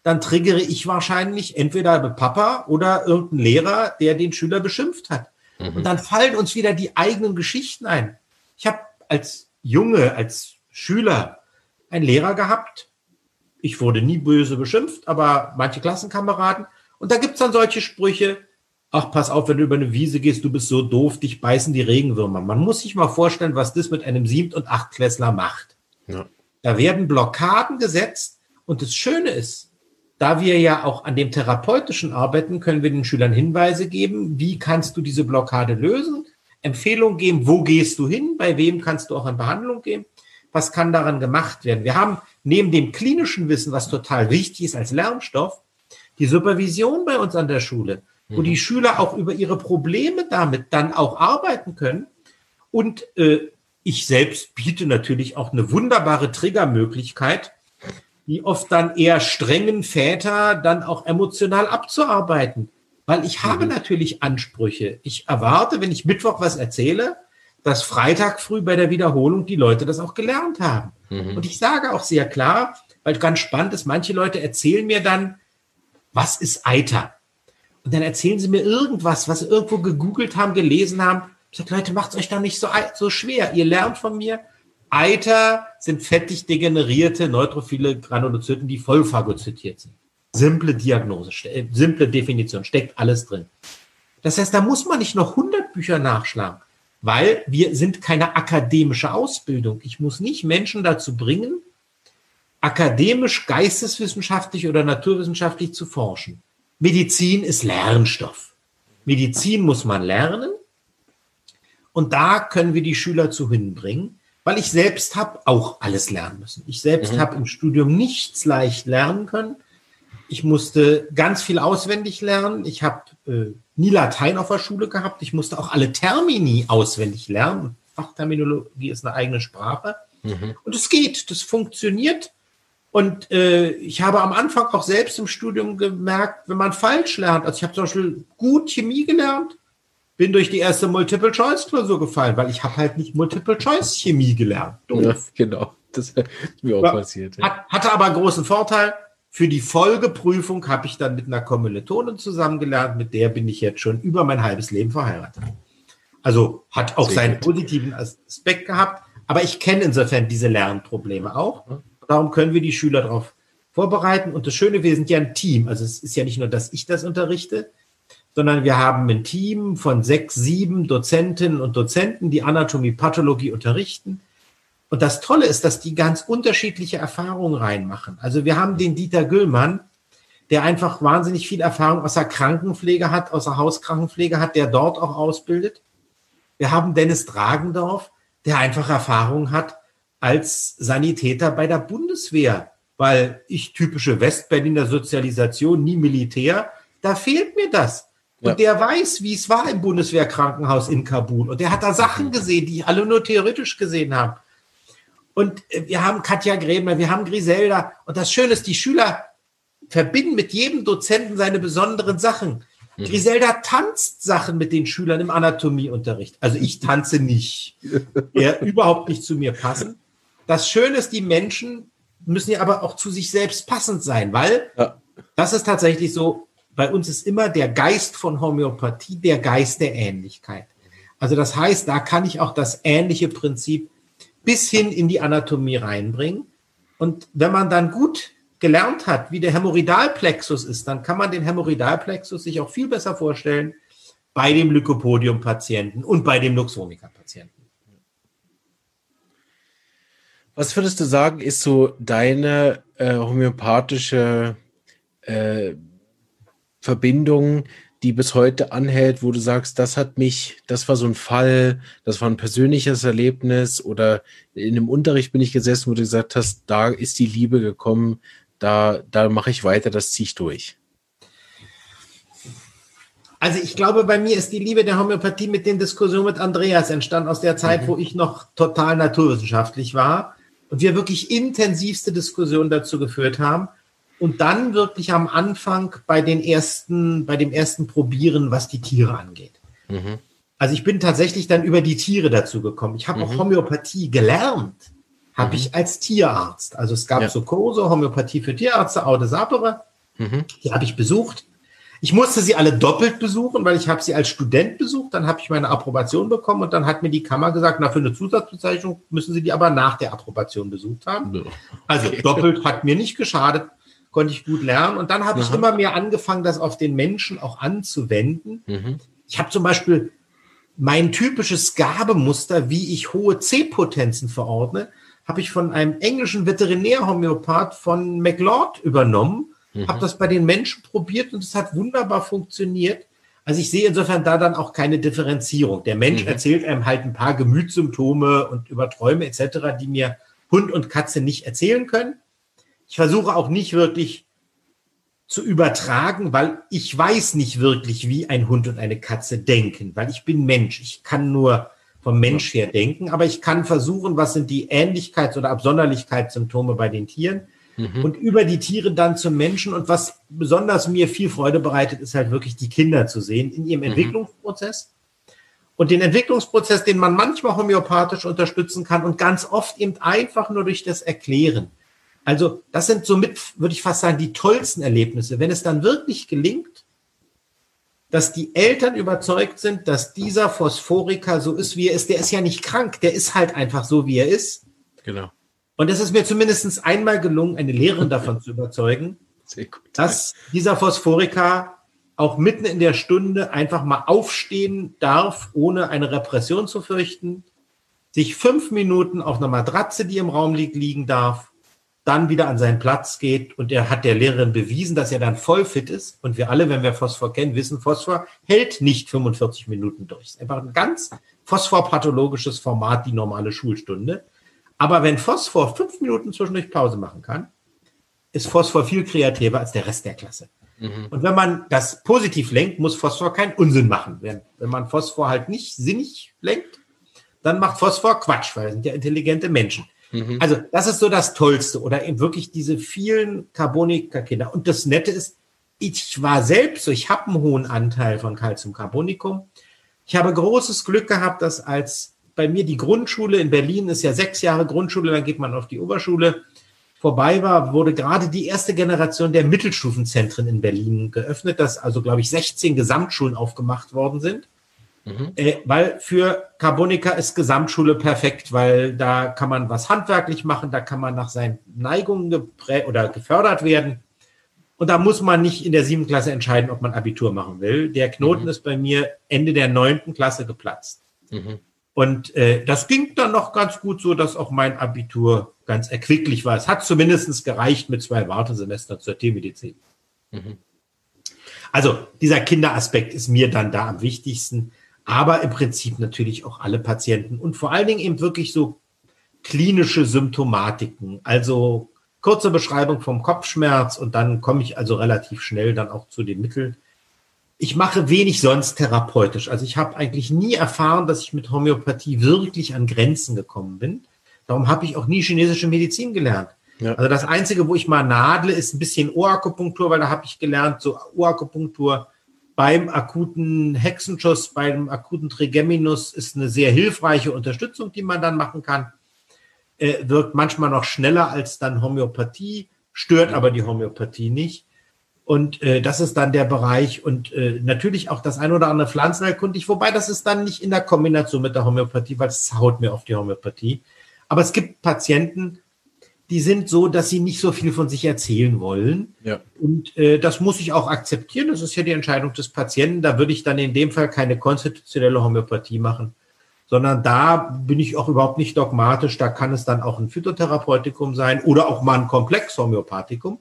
dann triggere ich wahrscheinlich entweder Papa oder irgendeinen Lehrer, der den Schüler beschimpft hat. Mhm. Und dann fallen uns wieder die eigenen Geschichten ein. Ich habe als Junge, als Schüler einen Lehrer gehabt. Ich wurde nie böse beschimpft, aber manche Klassenkameraden. Und da gibt's dann solche Sprüche, ach, pass auf, wenn du über eine Wiese gehst, du bist so doof, dich beißen die Regenwürmer. Man muss sich mal vorstellen, was das mit einem Siebt- und Achtklässler macht. Ja. Da werden Blockaden gesetzt und das Schöne ist, da wir ja auch an dem therapeutischen arbeiten, können wir den Schülern Hinweise geben, wie kannst du diese Blockade lösen, Empfehlungen geben, wo gehst du hin, bei wem kannst du auch in Behandlung gehen, was kann daran gemacht werden. Wir haben neben dem klinischen Wissen, was total wichtig ist als Lernstoff, die Supervision bei uns an der Schule, wo mhm. die Schüler auch über ihre Probleme damit dann auch arbeiten können. Und äh, ich selbst biete natürlich auch eine wunderbare Triggermöglichkeit, die oft dann eher strengen Väter dann auch emotional abzuarbeiten. Weil ich habe mhm. natürlich Ansprüche. Ich erwarte, wenn ich Mittwoch was erzähle, dass Freitag früh bei der Wiederholung die Leute das auch gelernt haben. Mhm. Und ich sage auch sehr klar, weil ganz spannend ist, manche Leute erzählen mir dann, was ist Eiter? Und dann erzählen sie mir irgendwas, was sie irgendwo gegoogelt haben, gelesen haben. Ich sage, Leute, macht es euch doch nicht so, so schwer. Ihr lernt von mir, Eiter sind fettig degenerierte neutrophile Granulozyten, die voll phagozytiert sind. Simple Diagnose, äh, simple Definition, steckt alles drin. Das heißt, da muss man nicht noch 100 Bücher nachschlagen, weil wir sind keine akademische Ausbildung. Ich muss nicht Menschen dazu bringen, akademisch, geisteswissenschaftlich oder naturwissenschaftlich zu forschen. Medizin ist Lernstoff. Medizin muss man lernen. Und da können wir die Schüler zu hinbringen, weil ich selbst habe auch alles lernen müssen. Ich selbst mhm. habe im Studium nichts leicht lernen können. Ich musste ganz viel auswendig lernen. Ich habe äh, nie Latein auf der Schule gehabt. Ich musste auch alle Termini auswendig lernen. Fachterminologie ist eine eigene Sprache. Mhm. Und es geht, das funktioniert. Und äh, ich habe am Anfang auch selbst im Studium gemerkt, wenn man falsch lernt. Also ich habe zum Beispiel gut Chemie gelernt, bin durch die erste Multiple-Choice-Klausur gefallen, weil ich habe halt nicht Multiple-Choice-Chemie gelernt. Ja, genau, das ist mir auch passiert. Ja. Hat, hatte aber einen großen Vorteil. Für die Folgeprüfung habe ich dann mit einer Kommilitonin zusammengelernt, mit der bin ich jetzt schon über mein halbes Leben verheiratet. Also hat auch Sehr seinen gut. positiven Aspekt gehabt, aber ich kenne insofern diese Lernprobleme auch. Darum können wir die Schüler darauf vorbereiten. Und das Schöne, wir sind ja ein Team. Also es ist ja nicht nur, dass ich das unterrichte, sondern wir haben ein Team von sechs, sieben Dozentinnen und Dozenten, die Anatomie, Pathologie unterrichten. Und das Tolle ist, dass die ganz unterschiedliche Erfahrungen reinmachen. Also wir haben den Dieter Güllmann, der einfach wahnsinnig viel Erfahrung aus der Krankenpflege hat, aus der Hauskrankenpflege hat, der dort auch ausbildet. Wir haben Dennis Dragendorf, der einfach Erfahrung hat als Sanitäter bei der Bundeswehr, weil ich typische Westberliner Sozialisation, nie Militär, da fehlt mir das. Und ja. der weiß, wie es war im Bundeswehrkrankenhaus in Kabul. Und der hat da Sachen mhm. gesehen, die ich alle nur theoretisch gesehen habe. Und äh, wir haben Katja Gräbner, wir haben Griselda. Und das Schöne ist, die Schüler verbinden mit jedem Dozenten seine besonderen Sachen. Mhm. Griselda tanzt Sachen mit den Schülern im Anatomieunterricht. Also ich tanze nicht. Er überhaupt nicht zu mir passen. Das Schöne ist, die Menschen müssen ja aber auch zu sich selbst passend sein, weil ja. das ist tatsächlich so, bei uns ist immer der Geist von Homöopathie der Geist der Ähnlichkeit. Also das heißt, da kann ich auch das ähnliche Prinzip bis hin in die Anatomie reinbringen. Und wenn man dann gut gelernt hat, wie der Hämorrhoidalplexus ist, dann kann man den Hämorrhoidalplexus sich auch viel besser vorstellen bei dem Lycopodium-Patienten und bei dem Luxvomica-Patienten. Was würdest du sagen, ist so deine äh, homöopathische äh, Verbindung, die bis heute anhält, wo du sagst, das hat mich, das war so ein Fall, das war ein persönliches Erlebnis oder in einem Unterricht bin ich gesessen, wo du gesagt hast, da ist die Liebe gekommen, da, da mache ich weiter, das ziehe ich durch. Also ich glaube, bei mir ist die Liebe der Homöopathie mit den Diskussionen mit Andreas entstanden aus der Zeit, mhm. wo ich noch total naturwissenschaftlich war und wir wirklich intensivste Diskussionen dazu geführt haben. Und dann wirklich am Anfang bei den ersten, bei dem ersten Probieren, was die Tiere angeht. Mhm. Also ich bin tatsächlich dann über die Tiere dazu gekommen. Ich habe mhm. auch Homöopathie gelernt, habe mhm. ich als Tierarzt. Also es gab ja. so Kurse, Homöopathie für Tierärzte, Aude Sapere. Mhm. Die habe ich besucht. Ich musste sie alle doppelt besuchen, weil ich habe sie als Student besucht, dann habe ich meine Approbation bekommen und dann hat mir die Kammer gesagt, na für eine Zusatzbezeichnung müssen Sie die aber nach der Approbation besucht haben. Also okay. doppelt hat mir nicht geschadet, konnte ich gut lernen und dann habe ich immer mehr angefangen, das auf den Menschen auch anzuwenden. Mhm. Ich habe zum Beispiel mein typisches Gabemuster, wie ich hohe C-Potenzen verordne, habe ich von einem englischen Veterinärhomöopath von McLeod übernommen Mhm. Habe das bei den Menschen probiert und es hat wunderbar funktioniert. Also ich sehe insofern da dann auch keine Differenzierung. Der Mensch mhm. erzählt einem halt ein paar Gemütssymptome und über Träume etc., die mir Hund und Katze nicht erzählen können. Ich versuche auch nicht wirklich zu übertragen, weil ich weiß nicht wirklich, wie ein Hund und eine Katze denken, weil ich bin Mensch. Ich kann nur vom Mensch her denken, aber ich kann versuchen, was sind die Ähnlichkeits- oder Absonderlichkeitssymptome bei den Tieren mhm. und über die Tiere dann zum Menschen. Und was besonders mir viel Freude bereitet, ist halt wirklich die Kinder zu sehen in ihrem mhm. Entwicklungsprozess. Und den Entwicklungsprozess, den man manchmal homöopathisch unterstützen kann und ganz oft eben einfach nur durch das Erklären. Also das sind somit, würde ich fast sagen, die tollsten Erlebnisse, wenn es dann wirklich gelingt, dass die Eltern überzeugt sind, dass dieser Phosphoriker so ist, wie er ist. Der ist ja nicht krank, der ist halt einfach so, wie er ist. Genau. Und es ist mir zumindest einmal gelungen, eine Lehrerin davon zu überzeugen, dass dieser Phosphoriker auch mitten in der Stunde einfach mal aufstehen darf, ohne eine Repression zu fürchten, sich fünf Minuten auf einer Matratze, die im Raum liegt, liegen darf, dann wieder an seinen Platz geht und er hat der Lehrerin bewiesen, dass er dann voll fit ist. Und wir alle, wenn wir Phosphor kennen, wissen, Phosphor hält nicht 45 Minuten durch. Es ist einfach ein ganz phosphorpathologisches Format, die normale Schulstunde. Aber wenn Phosphor fünf Minuten zwischendurch Pause machen kann, ist Phosphor viel kreativer als der Rest der Klasse. Mhm. Und wenn man das positiv lenkt, muss Phosphor keinen Unsinn machen. Wenn, wenn man Phosphor halt nicht sinnig lenkt, dann macht Phosphor Quatsch, weil wir sind ja intelligente Menschen. Mhm. Also das ist so das Tollste oder eben wirklich diese vielen Carbonika-Kinder. Und das Nette ist, ich war selbst so, ich habe einen hohen Anteil von Calciumcarbonicum. Ich habe großes Glück gehabt, dass als bei mir die Grundschule in Berlin ist ja sechs Jahre Grundschule, dann geht man auf die Oberschule, vorbei war, wurde gerade die erste Generation der Mittelstufenzentren in Berlin geöffnet, dass also, glaube ich, 16 Gesamtschulen aufgemacht worden sind. Mhm. Äh, weil für Carbonica ist Gesamtschule perfekt, weil da kann man was handwerklich machen, da kann man nach seinen Neigungen geprä oder gefördert werden. Und da muss man nicht in der siebten Klasse entscheiden, ob man Abitur machen will. Der Knoten mhm. ist bei mir Ende der neunten Klasse geplatzt. Mhm. Und äh, das ging dann noch ganz gut so, dass auch mein Abitur ganz erquicklich war. Es hat zumindest gereicht mit zwei Wartesemestern zur Tiermedizin. Mhm. Also dieser Kinderaspekt ist mir dann da am wichtigsten aber im Prinzip natürlich auch alle Patienten und vor allen Dingen eben wirklich so klinische Symptomatiken. Also kurze Beschreibung vom Kopfschmerz und dann komme ich also relativ schnell dann auch zu den Mitteln. Ich mache wenig sonst therapeutisch. Also ich habe eigentlich nie erfahren, dass ich mit Homöopathie wirklich an Grenzen gekommen bin. Darum habe ich auch nie chinesische Medizin gelernt. Ja. Also das Einzige, wo ich mal nadle, ist ein bisschen Ohrakupunktur, weil da habe ich gelernt, so Ohrakupunktur beim akuten Hexenschuss, beim akuten Trigeminus ist eine sehr hilfreiche Unterstützung, die man dann machen kann. Äh, wirkt manchmal noch schneller als dann Homöopathie, stört aber die Homöopathie nicht. Und äh, das ist dann der Bereich und äh, natürlich auch das ein oder andere Pflanzenerkundig, wobei das ist dann nicht in der Kombination mit der Homöopathie, weil es haut mir auf die Homöopathie. Aber es gibt Patienten, die sind so, dass sie nicht so viel von sich erzählen wollen. Ja. Und äh, das muss ich auch akzeptieren. Das ist ja die Entscheidung des Patienten. Da würde ich dann in dem Fall keine konstitutionelle Homöopathie machen, sondern da bin ich auch überhaupt nicht dogmatisch. Da kann es dann auch ein Phytotherapeutikum sein oder auch mal ein Komplex-Homöopathikum.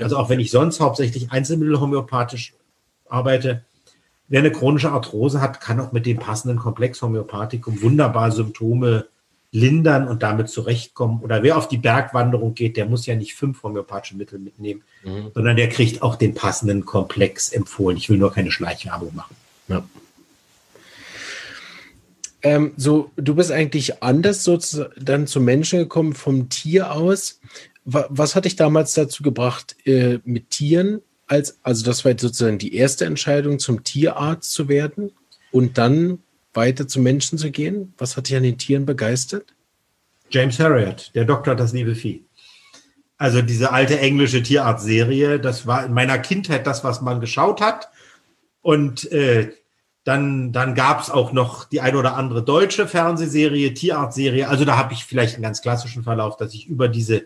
Also auch wenn ich sonst hauptsächlich Einzelmittel homöopathisch arbeite, wer eine chronische Arthrose hat, kann auch mit dem passenden Komplex-Homöopathikum wunderbar Symptome lindern und damit zurechtkommen. Oder wer auf die Bergwanderung geht, der muss ja nicht fünf homöopathische Mittel mitnehmen, mhm. sondern der kriegt auch den passenden Komplex empfohlen. Ich will nur keine Schleichwerbung machen. Ja. Ähm, so, du bist eigentlich anders so zu, dann zum Menschen gekommen vom Tier aus. Was hat dich damals dazu gebracht, äh, mit Tieren als, also das war sozusagen die erste Entscheidung, zum Tierarzt zu werden und dann weiter zu Menschen zu gehen? Was hat dich an den Tieren begeistert? James Harriot, der Doktor das liebe Vieh. Also diese alte englische Tierartserie, das war in meiner Kindheit das, was man geschaut hat. Und äh, dann, dann gab es auch noch die ein oder andere deutsche Fernsehserie, Tierartserie. Also da habe ich vielleicht einen ganz klassischen Verlauf, dass ich über diese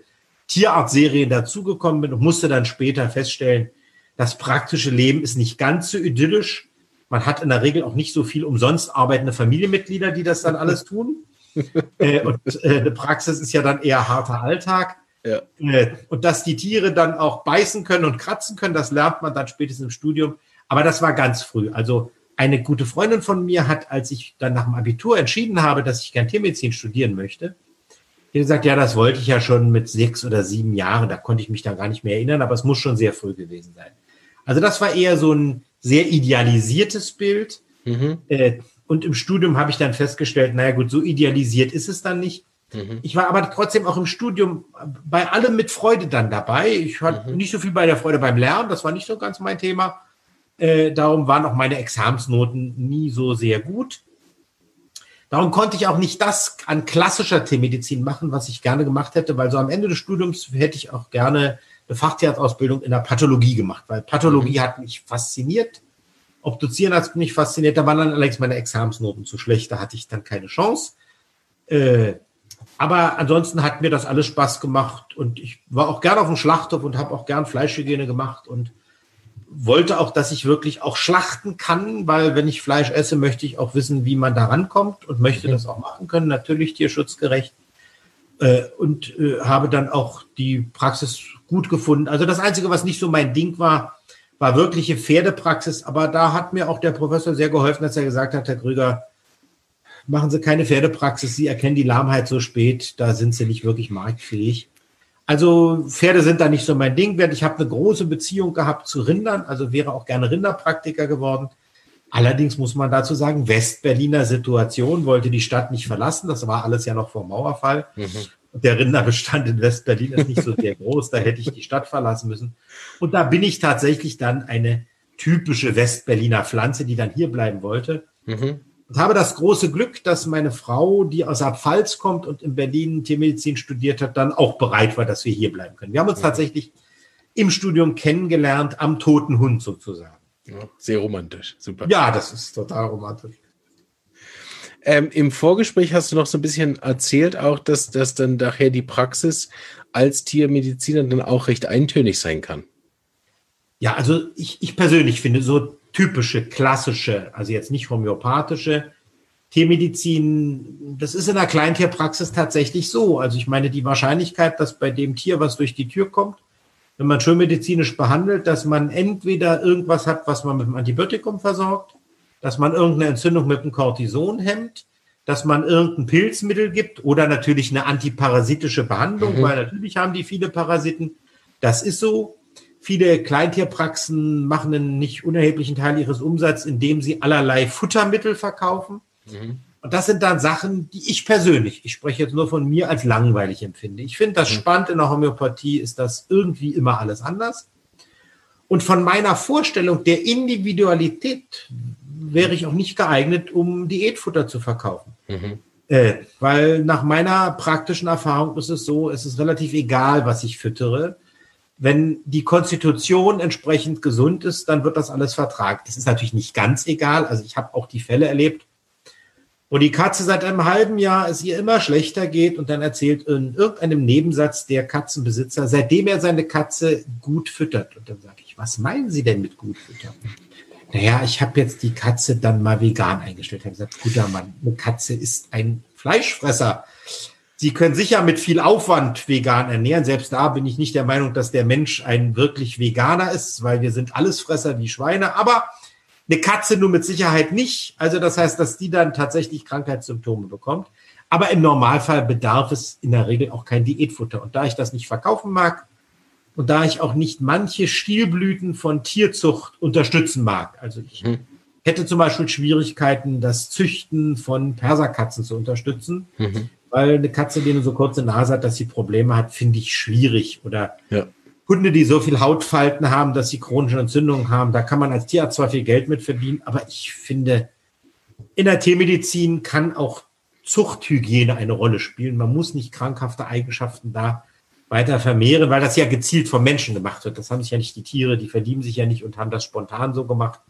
Tierartserien dazugekommen bin und musste dann später feststellen, das praktische Leben ist nicht ganz so idyllisch. Man hat in der Regel auch nicht so viel umsonst arbeitende Familienmitglieder, die das dann alles tun. äh, und äh, eine Praxis ist ja dann eher harter Alltag. Ja. Äh, und dass die Tiere dann auch beißen können und kratzen können, das lernt man dann spätestens im Studium. Aber das war ganz früh. Also eine gute Freundin von mir hat, als ich dann nach dem Abitur entschieden habe, dass ich gern Tiermedizin studieren möchte, die gesagt, ja, das wollte ich ja schon mit sechs oder sieben Jahren. Da konnte ich mich dann gar nicht mehr erinnern, aber es muss schon sehr früh gewesen sein. Also das war eher so ein sehr idealisiertes Bild. Mhm. Äh, und im Studium habe ich dann festgestellt, naja gut, so idealisiert ist es dann nicht. Mhm. Ich war aber trotzdem auch im Studium bei allem mit Freude dann dabei. Ich hatte mhm. nicht so viel bei der Freude beim Lernen, das war nicht so ganz mein Thema. Äh, darum waren auch meine Examsnoten nie so sehr gut. Darum konnte ich auch nicht das an klassischer Tiermedizin machen, was ich gerne gemacht hätte, weil so am Ende des Studiums hätte ich auch gerne eine Fachtierarztausbildung in der Pathologie gemacht, weil Pathologie mhm. hat mich fasziniert. Obduzieren hat mich fasziniert. Da waren dann allerdings meine Examensnoten zu schlecht. Da hatte ich dann keine Chance. Äh, aber ansonsten hat mir das alles Spaß gemacht und ich war auch gern auf dem Schlachthof und habe auch gern Fleischhygiene gemacht und wollte auch, dass ich wirklich auch schlachten kann, weil wenn ich Fleisch esse, möchte ich auch wissen, wie man da rankommt und möchte das auch machen können, natürlich tierschutzgerecht. Äh, und äh, habe dann auch die Praxis gut gefunden. Also das Einzige, was nicht so mein Ding war, war wirkliche Pferdepraxis. Aber da hat mir auch der Professor sehr geholfen, als er gesagt hat, Herr Krüger, machen Sie keine Pferdepraxis, Sie erkennen die Lahmheit so spät, da sind Sie nicht wirklich marktfähig. Also Pferde sind da nicht so mein Ding. Ich habe eine große Beziehung gehabt zu Rindern, also wäre auch gerne Rinderpraktiker geworden. Allerdings muss man dazu sagen, Westberliner Situation wollte die Stadt nicht verlassen. Das war alles ja noch vor Mauerfall. Mhm. Der Rinderbestand in Westberlin ist nicht so sehr groß. Da hätte ich die Stadt verlassen müssen. Und da bin ich tatsächlich dann eine typische Westberliner Pflanze, die dann hier bleiben wollte. Mhm und habe das große Glück, dass meine Frau, die aus der Pfalz kommt und in Berlin Tiermedizin studiert hat, dann auch bereit war, dass wir hier bleiben können. Wir haben uns ja. tatsächlich im Studium kennengelernt, am toten Hund sozusagen. Ja, sehr romantisch, super. Ja, das ist total romantisch. Ähm, Im Vorgespräch hast du noch so ein bisschen erzählt, auch, dass, dass dann nachher die Praxis als Tiermediziner dann auch recht eintönig sein kann. Ja, also ich, ich persönlich finde, so typische, klassische, also jetzt nicht homöopathische Tiermedizin, das ist in der Kleintierpraxis tatsächlich so. Also ich meine, die Wahrscheinlichkeit, dass bei dem Tier, was durch die Tür kommt, wenn man schön medizinisch behandelt, dass man entweder irgendwas hat, was man mit dem Antibiotikum versorgt, dass man irgendeine Entzündung mit dem Cortison hemmt, dass man irgendein Pilzmittel gibt oder natürlich eine antiparasitische Behandlung, mhm. weil natürlich haben die viele Parasiten. Das ist so. Viele Kleintierpraxen machen einen nicht unerheblichen Teil ihres Umsatzes, indem sie allerlei Futtermittel verkaufen. Mhm. Und das sind dann Sachen, die ich persönlich, ich spreche jetzt nur von mir, als langweilig empfinde. Ich finde das mhm. spannend in der Homöopathie, ist das irgendwie immer alles anders. Und von meiner Vorstellung der Individualität wäre ich auch nicht geeignet, um Diätfutter zu verkaufen. Mhm. Äh, weil nach meiner praktischen Erfahrung ist es so, es ist relativ egal, was ich füttere wenn die Konstitution entsprechend gesund ist, dann wird das alles vertragen. Das ist natürlich nicht ganz egal. Also ich habe auch die Fälle erlebt, wo die Katze seit einem halben Jahr es ihr immer schlechter geht und dann erzählt in irgendeinem Nebensatz der Katzenbesitzer, seitdem er seine Katze gut füttert. Und dann sage ich, was meinen Sie denn mit gut füttern? Naja, ich habe jetzt die Katze dann mal vegan eingestellt. Ich habe gesagt, guter Mann, eine Katze ist ein Fleischfresser. Sie können sicher mit viel Aufwand vegan ernähren. Selbst da bin ich nicht der Meinung, dass der Mensch ein wirklich Veganer ist, weil wir sind Allesfresser wie Schweine. Aber eine Katze nur mit Sicherheit nicht. Also das heißt, dass die dann tatsächlich Krankheitssymptome bekommt. Aber im Normalfall bedarf es in der Regel auch kein Diätfutter. Und da ich das nicht verkaufen mag und da ich auch nicht manche Stilblüten von Tierzucht unterstützen mag, also ich mhm. hätte zum Beispiel Schwierigkeiten, das Züchten von Perserkatzen zu unterstützen. Mhm weil eine Katze, die eine so kurze Nase hat, dass sie Probleme hat, finde ich schwierig. Oder ja. Hunde, die so viel Hautfalten haben, dass sie chronische Entzündungen haben, da kann man als Tierarzt zwar viel Geld mit verdienen, aber ich finde, in der Tiermedizin kann auch Zuchthygiene eine Rolle spielen. Man muss nicht krankhafte Eigenschaften da weiter vermehren, weil das ja gezielt vom Menschen gemacht wird. Das haben sich ja nicht die Tiere, die verdienen sich ja nicht und haben das spontan so gemacht,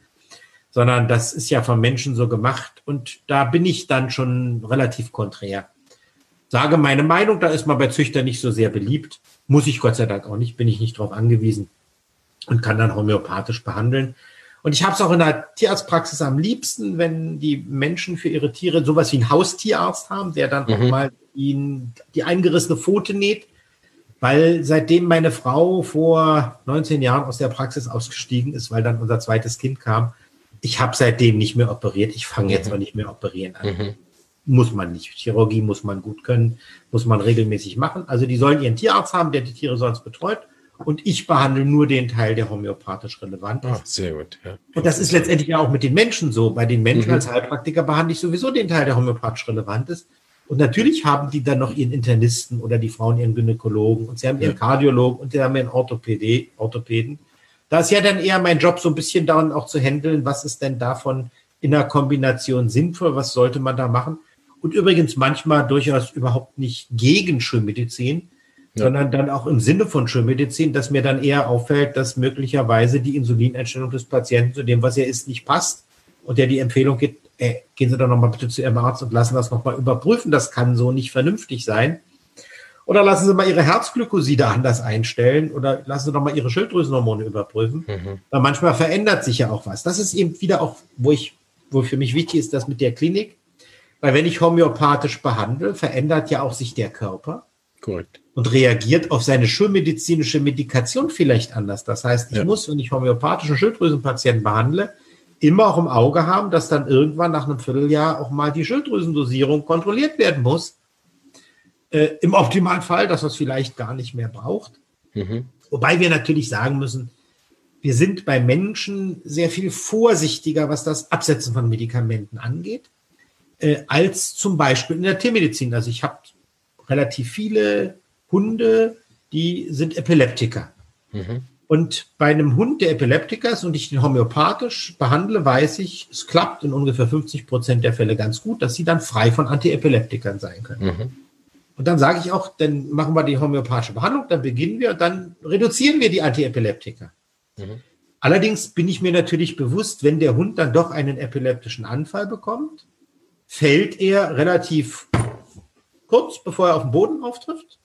sondern das ist ja vom Menschen so gemacht. Und da bin ich dann schon relativ konträr sage meine Meinung, da ist man bei Züchtern nicht so sehr beliebt. Muss ich Gott sei Dank auch nicht, bin ich nicht darauf angewiesen und kann dann homöopathisch behandeln. Und ich habe es auch in der Tierarztpraxis am liebsten, wenn die Menschen für ihre Tiere sowas wie einen Haustierarzt haben, der dann mhm. auch mal ihnen die eingerissene Pfote näht. Weil seitdem meine Frau vor 19 Jahren aus der Praxis ausgestiegen ist, weil dann unser zweites Kind kam, ich habe seitdem nicht mehr operiert. Ich fange jetzt mhm. auch nicht mehr operieren an. Mhm muss man nicht. Chirurgie muss man gut können, muss man regelmäßig machen. Also die sollen ihren Tierarzt haben, der die Tiere sonst betreut. Und ich behandle nur den Teil, der homöopathisch relevant ist. Ach, sehr gut. Ja. Und das ist letztendlich ja auch mit den Menschen so. Bei den Menschen mhm. als Heilpraktiker behandle ich sowieso den Teil, der homöopathisch relevant ist. Und natürlich haben die dann noch ihren Internisten oder die Frauen ihren Gynäkologen und sie haben ihren ja. Kardiologen und sie haben ihren Orthopäde, Orthopäden. Da ist ja dann eher mein Job, so ein bisschen daran auch zu handeln, was ist denn davon in der Kombination sinnvoll, was sollte man da machen. Und übrigens manchmal durchaus überhaupt nicht gegen Schulmedizin, ja. sondern dann auch im Sinne von Schulmedizin, dass mir dann eher auffällt, dass möglicherweise die Insulineinstellung des Patienten zu dem, was er ist, nicht passt und der die Empfehlung gibt, ey, gehen Sie doch nochmal bitte zu Ihrem Arzt und lassen das nochmal überprüfen. Das kann so nicht vernünftig sein. Oder lassen Sie mal Ihre Herzglykoside anders einstellen oder lassen Sie doch mal Ihre Schilddrüsenhormone überprüfen. Mhm. Weil manchmal verändert sich ja auch was. Das ist eben wieder auch, wo ich, wo für mich wichtig ist, das mit der Klinik. Weil wenn ich homöopathisch behandle, verändert ja auch sich der Körper. Korrekt. Und reagiert auf seine schulmedizinische Medikation vielleicht anders. Das heißt, ich ja. muss, wenn ich homöopathischen Schilddrüsenpatienten behandle, immer auch im Auge haben, dass dann irgendwann nach einem Vierteljahr auch mal die Schilddrüsendosierung kontrolliert werden muss äh, Im Optimalfall, dass man es vielleicht gar nicht mehr braucht. Mhm. Wobei wir natürlich sagen müssen, wir sind bei Menschen sehr viel vorsichtiger, was das Absetzen von Medikamenten angeht, äh, als zum Beispiel in der Tiermedizin. Also ich habe relativ viele Hunde, die sind Epileptiker. Mhm. Und bei einem Hund, der Epileptiker ist und ich den homöopathisch behandle, weiß ich, es klappt in ungefähr 50 Prozent der Fälle ganz gut, dass sie dann frei von Antiepileptikern sein können. Mhm. Und dann sage ich auch, dann machen wir die homöopathische Behandlung, dann beginnen wir und dann reduzieren wir die Antiepileptika. Mhm. Allerdings bin ich mir natürlich bewusst, wenn der Hund dann doch einen epileptischen Anfall bekommt, fällt er relativ kurz, bevor er auf den Boden auftrifft.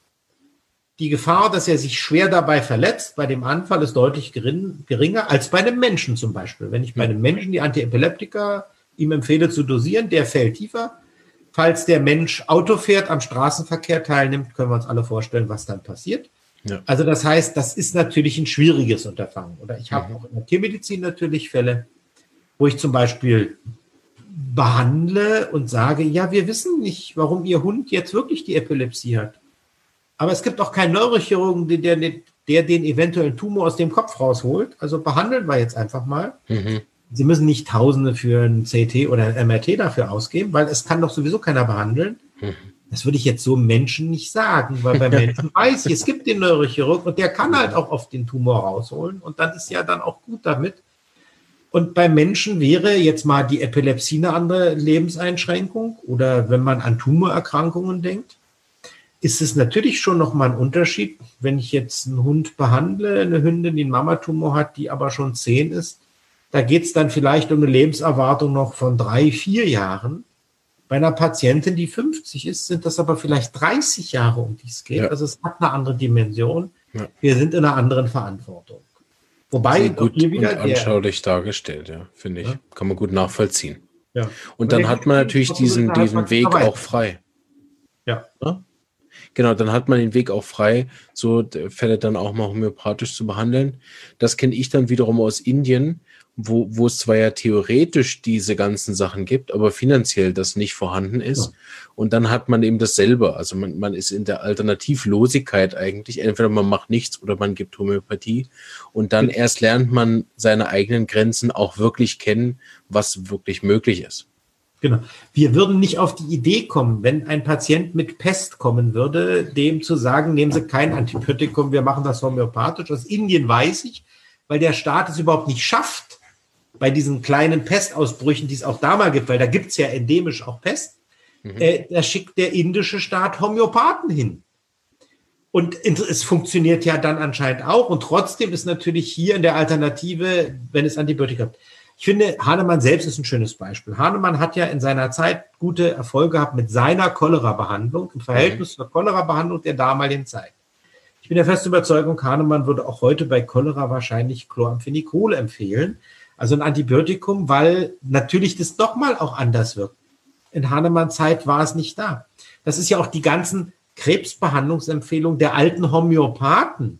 Die Gefahr, dass er sich schwer dabei verletzt, bei dem Anfall ist deutlich geringer als bei einem Menschen zum Beispiel. Wenn ich bei einem Menschen die Antiepileptika ihm empfehle zu dosieren, der fällt tiefer falls der Mensch Auto fährt, am Straßenverkehr teilnimmt, können wir uns alle vorstellen, was dann passiert. Ja. Also das heißt, das ist natürlich ein schwieriges Unterfangen. Oder ich habe mhm. auch in der Tiermedizin natürlich Fälle, wo ich zum Beispiel behandle und sage, ja, wir wissen nicht, warum Ihr Hund jetzt wirklich die Epilepsie hat. Aber es gibt auch keinen Neurochirurgen, der, der, der den eventuellen Tumor aus dem Kopf rausholt. Also behandeln wir jetzt einfach mal. Mhm. Sie müssen nicht Tausende für ein CT oder ein MRT dafür ausgeben, weil es kann doch sowieso keiner behandeln. Mhm. Das würde ich jetzt so Menschen nicht sagen, weil bei Menschen weiß ich, es gibt den Neurochirurg und der kann halt auch oft den Tumor rausholen und dann ist ja dann auch gut damit. Und bei Menschen wäre jetzt mal die Epilepsie eine andere Lebenseinschränkung oder wenn man an Tumorerkrankungen denkt, ist es natürlich schon nochmal ein Unterschied, wenn ich jetzt einen Hund behandle, eine Hündin, die einen Mamatumor hat, die aber schon zehn ist, da geht es dann vielleicht um eine Lebenserwartung noch von drei, vier Jahren. Bei einer Patientin, die 50 ist, sind das aber vielleicht 30 Jahre, um die es geht. Ja. Also es hat eine andere Dimension. Ja. Wir sind in einer anderen Verantwortung. Wobei Sehr gut hier wieder und anschaulich der, dargestellt, ja, finde ich. Ja. Kann man gut nachvollziehen. Ja. Und, und dann hat man natürlich diesen, diesen Weg auch frei. Ja. Genau, dann hat man den Weg auch frei, so Fälle dann auch mal homöopathisch zu behandeln. Das kenne ich dann wiederum aus Indien, wo, wo es zwar ja theoretisch diese ganzen Sachen gibt, aber finanziell das nicht vorhanden ist. Ja. Und dann hat man eben dasselbe. Also man, man ist in der Alternativlosigkeit eigentlich. Entweder man macht nichts oder man gibt Homöopathie. Und dann erst lernt man seine eigenen Grenzen auch wirklich kennen, was wirklich möglich ist. Genau. Wir würden nicht auf die Idee kommen, wenn ein Patient mit Pest kommen würde, dem zu sagen, nehmen Sie kein Antibiotikum, wir machen das homöopathisch. Aus Indien weiß ich, weil der Staat es überhaupt nicht schafft, bei diesen kleinen Pestausbrüchen, die es auch da mal gibt, weil da gibt es ja endemisch auch Pest, mhm. äh, da schickt der indische Staat Homöopathen hin. Und es funktioniert ja dann anscheinend auch. Und trotzdem ist natürlich hier in der Alternative, wenn es Antibiotika gibt. Ich finde, Hahnemann selbst ist ein schönes Beispiel. Hahnemann hat ja in seiner Zeit gute Erfolge gehabt mit seiner Cholera-Behandlung im Verhältnis mhm. zur Cholera-Behandlung der damaligen Zeit. Ich bin der festen Überzeugung, Hahnemann würde auch heute bei Cholera wahrscheinlich Chloramphenicol empfehlen, also ein Antibiotikum, weil natürlich das doch mal auch anders wirkt. In Hahnemanns Zeit war es nicht da. Das ist ja auch die ganzen Krebsbehandlungsempfehlungen der alten Homöopathen.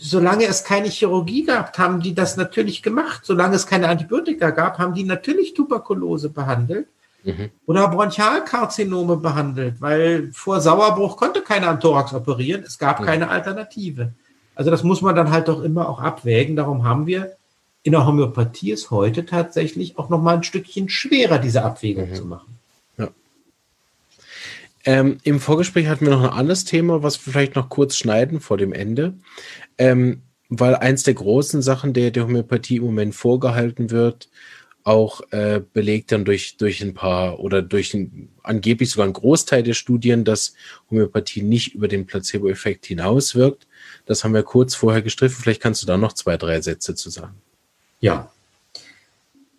Solange es keine Chirurgie gab, haben die das natürlich gemacht. Solange es keine Antibiotika gab, haben die natürlich Tuberkulose behandelt mhm. oder Bronchialkarzinome behandelt, weil vor Sauerbruch konnte keiner am Thorax operieren. Es gab mhm. keine Alternative. Also das muss man dann halt doch immer auch abwägen. Darum haben wir in der Homöopathie ist heute tatsächlich auch noch mal ein Stückchen schwerer, diese Abwägung mhm. zu machen. Ähm, Im Vorgespräch hatten wir noch ein anderes Thema, was wir vielleicht noch kurz schneiden vor dem Ende. Ähm, weil eins der großen Sachen, der der Homöopathie im Moment vorgehalten wird, auch äh, belegt dann durch, durch ein paar oder durch ein, angeblich sogar ein Großteil der Studien, dass Homöopathie nicht über den Placebo-Effekt hinaus wirkt. Das haben wir kurz vorher gestriffen. Vielleicht kannst du da noch zwei, drei Sätze zu sagen. Ja.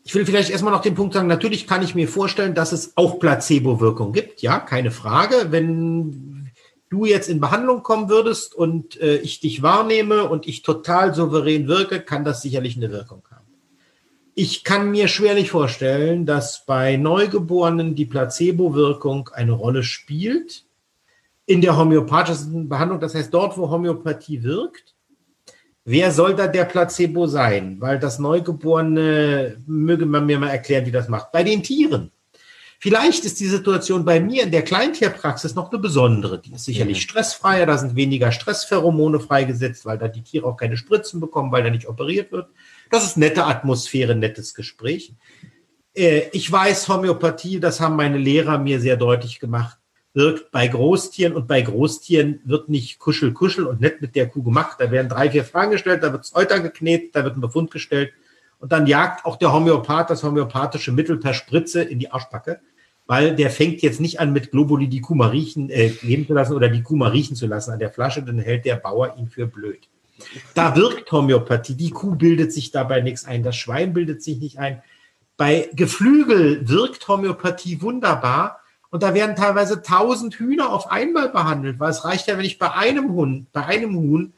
Ich will vielleicht erstmal noch den Punkt sagen, natürlich kann ich mir vorstellen, dass es auch Placebo-Wirkung gibt. Ja, keine Frage. Wenn du jetzt in Behandlung kommen würdest und äh, ich dich wahrnehme und ich total souverän wirke, kann das sicherlich eine Wirkung haben. Ich kann mir schwerlich vorstellen, dass bei Neugeborenen die Placebo-Wirkung eine Rolle spielt in der homöopathischen Behandlung. Das heißt, dort, wo Homöopathie wirkt, wer soll da der Placebo sein? Weil das Neugeborene, möge man mir mal erklären, wie das macht. Bei den Tieren. Vielleicht ist die Situation bei mir in der Kleintierpraxis noch eine besondere. Die ist sicherlich mhm. stressfreier, da sind weniger Stresspheromone freigesetzt, weil da die Tiere auch keine Spritzen bekommen, weil da nicht operiert wird. Das ist nette Atmosphäre, nettes Gespräch. Äh, ich weiß, Homöopathie, das haben meine Lehrer mir sehr deutlich gemacht, wirkt bei Großtieren und bei Großtieren wird nicht kuschel, kuschel und nett mit der Kuh gemacht. Da werden drei, vier Fragen gestellt, da wird Euter geknetet, da wird ein Befund gestellt und dann jagt auch der Homöopath das homöopathische Mittel per Spritze in die Arschbacke, weil der fängt jetzt nicht an, mit Globuli die Kuh mal riechen, äh, geben zu lassen oder die Kuh mal riechen zu lassen an der Flasche, dann hält der Bauer ihn für blöd. Da wirkt Homöopathie. Die Kuh bildet sich dabei nichts ein, das Schwein bildet sich nicht ein. Bei Geflügel wirkt Homöopathie wunderbar. Und da werden teilweise tausend Hühner auf einmal behandelt, weil es reicht ja, wenn ich bei einem Hund, bei einem Huhn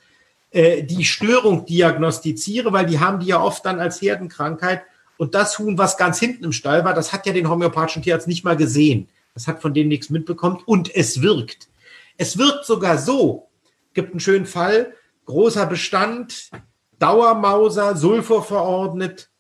äh, die Störung diagnostiziere, weil die haben die ja oft dann als Herdenkrankheit. Und das Huhn, was ganz hinten im Stall war, das hat ja den homöopathischen Tierarzt nicht mal gesehen. Das hat von denen nichts mitbekommen und es wirkt. Es wirkt sogar so. Gibt einen schönen Fall großer Bestand, Dauermauser, Sulfur verordnet.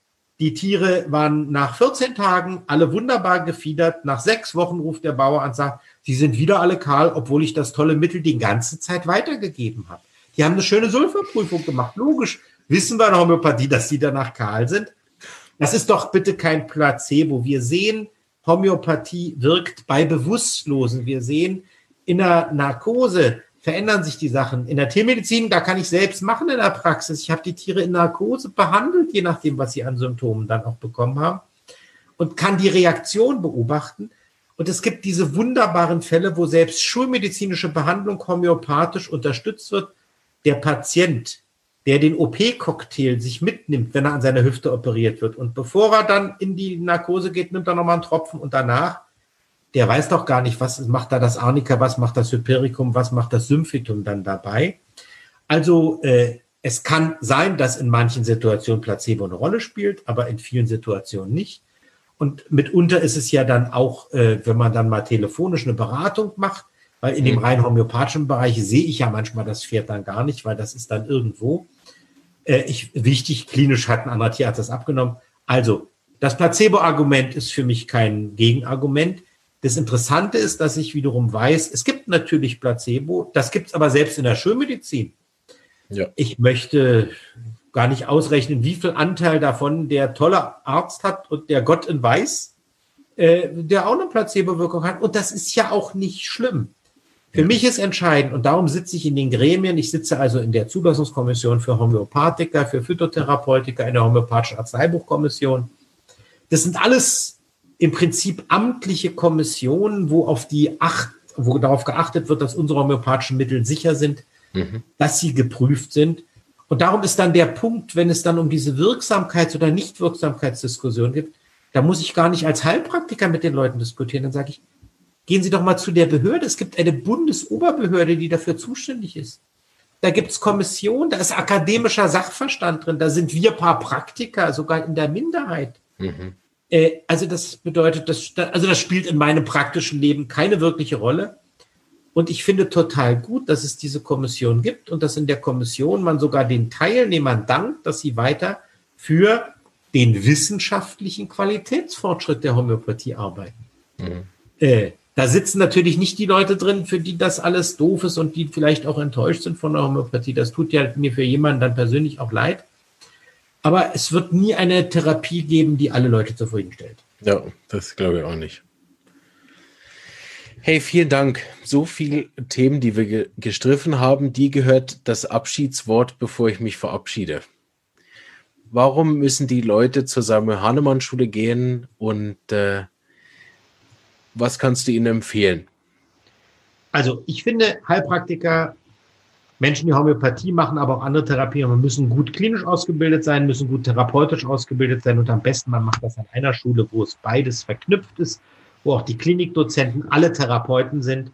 Die Tiere waren nach 14 Tagen alle wunderbar gefiedert. Nach sechs Wochen ruft der Bauer an und sagt, sie sind wieder alle kahl, obwohl ich das tolle Mittel die ganze Zeit weitergegeben habe. Die haben eine schöne Sulfurprüfung gemacht. Logisch wissen wir in Homöopathie, dass sie danach kahl sind. Das ist doch bitte kein Placebo. Wir sehen, Homöopathie wirkt bei Bewusstlosen. Wir sehen in der Narkose, verändern sich die Sachen. In der Tiermedizin, da kann ich selbst machen in der Praxis. Ich habe die Tiere in Narkose behandelt, je nachdem, was sie an Symptomen dann auch bekommen haben und kann die Reaktion beobachten. Und es gibt diese wunderbaren Fälle, wo selbst schulmedizinische Behandlung homöopathisch unterstützt wird. Der Patient, der den OP-Cocktail sich mitnimmt, wenn er an seiner Hüfte operiert wird. Und bevor er dann in die Narkose geht, nimmt er nochmal einen Tropfen und danach der weiß doch gar nicht, was macht da das Arnika, was macht das Hypericum, was macht das Symphitum dann dabei. Also äh, es kann sein, dass in manchen Situationen Placebo eine Rolle spielt, aber in vielen Situationen nicht. Und mitunter ist es ja dann auch, äh, wenn man dann mal telefonisch eine Beratung macht, weil in dem mhm. rein homöopathischen Bereich sehe ich ja manchmal das Pferd dann gar nicht, weil das ist dann irgendwo. Äh, ich, wichtig, klinisch hat ein anderer Tierarzt das abgenommen. Also, das Placebo-Argument ist für mich kein Gegenargument. Das Interessante ist, dass ich wiederum weiß, es gibt natürlich Placebo, das gibt es aber selbst in der Schulmedizin. Ja. Ich möchte gar nicht ausrechnen, wie viel Anteil davon der tolle Arzt hat und der Gott in Weiß, äh, der auch eine Placebo-Wirkung hat. Und das ist ja auch nicht schlimm. Für ja. mich ist entscheidend, und darum sitze ich in den Gremien, ich sitze also in der Zulassungskommission für Homöopathiker, für Phytotherapeutiker, in der Homöopathischen Arzneibuchkommission. Das sind alles im Prinzip amtliche Kommissionen, wo auf die acht, wo darauf geachtet wird, dass unsere homöopathischen Mittel sicher sind, mhm. dass sie geprüft sind. Und darum ist dann der Punkt, wenn es dann um diese Wirksamkeits- oder Nichtwirksamkeitsdiskussion gibt, da muss ich gar nicht als Heilpraktiker mit den Leuten diskutieren. Dann sage ich, gehen Sie doch mal zu der Behörde. Es gibt eine Bundesoberbehörde, die dafür zuständig ist. Da gibt es Kommission, da ist akademischer Sachverstand drin, da sind wir paar Praktiker, sogar in der Minderheit. Mhm. Äh, also das bedeutet, das, also das spielt in meinem praktischen Leben keine wirkliche Rolle. Und ich finde total gut, dass es diese Kommission gibt und dass in der Kommission man sogar den Teilnehmern dankt, dass sie weiter für den wissenschaftlichen Qualitätsfortschritt der Homöopathie arbeiten. Mhm. Äh, da sitzen natürlich nicht die Leute drin, für die das alles doof ist und die vielleicht auch enttäuscht sind von der Homöopathie. Das tut ja mir für jemanden dann persönlich auch leid. Aber es wird nie eine Therapie geben, die alle Leute zufriedenstellt. Ja, das glaube ich auch nicht. Hey, vielen Dank. So viele Themen, die wir gestriffen haben, die gehört das Abschiedswort, bevor ich mich verabschiede. warum müssen die Leute zur Samuel Hahnemann Schule gehen und äh, was kannst du ihnen empfehlen? Also ich finde, Heilpraktiker, Menschen, die Homöopathie machen, aber auch andere Therapien, müssen gut klinisch ausgebildet sein, müssen gut therapeutisch ausgebildet sein und am besten, man macht das an einer Schule, wo es beides verknüpft ist, wo auch die Klinikdozenten alle Therapeuten sind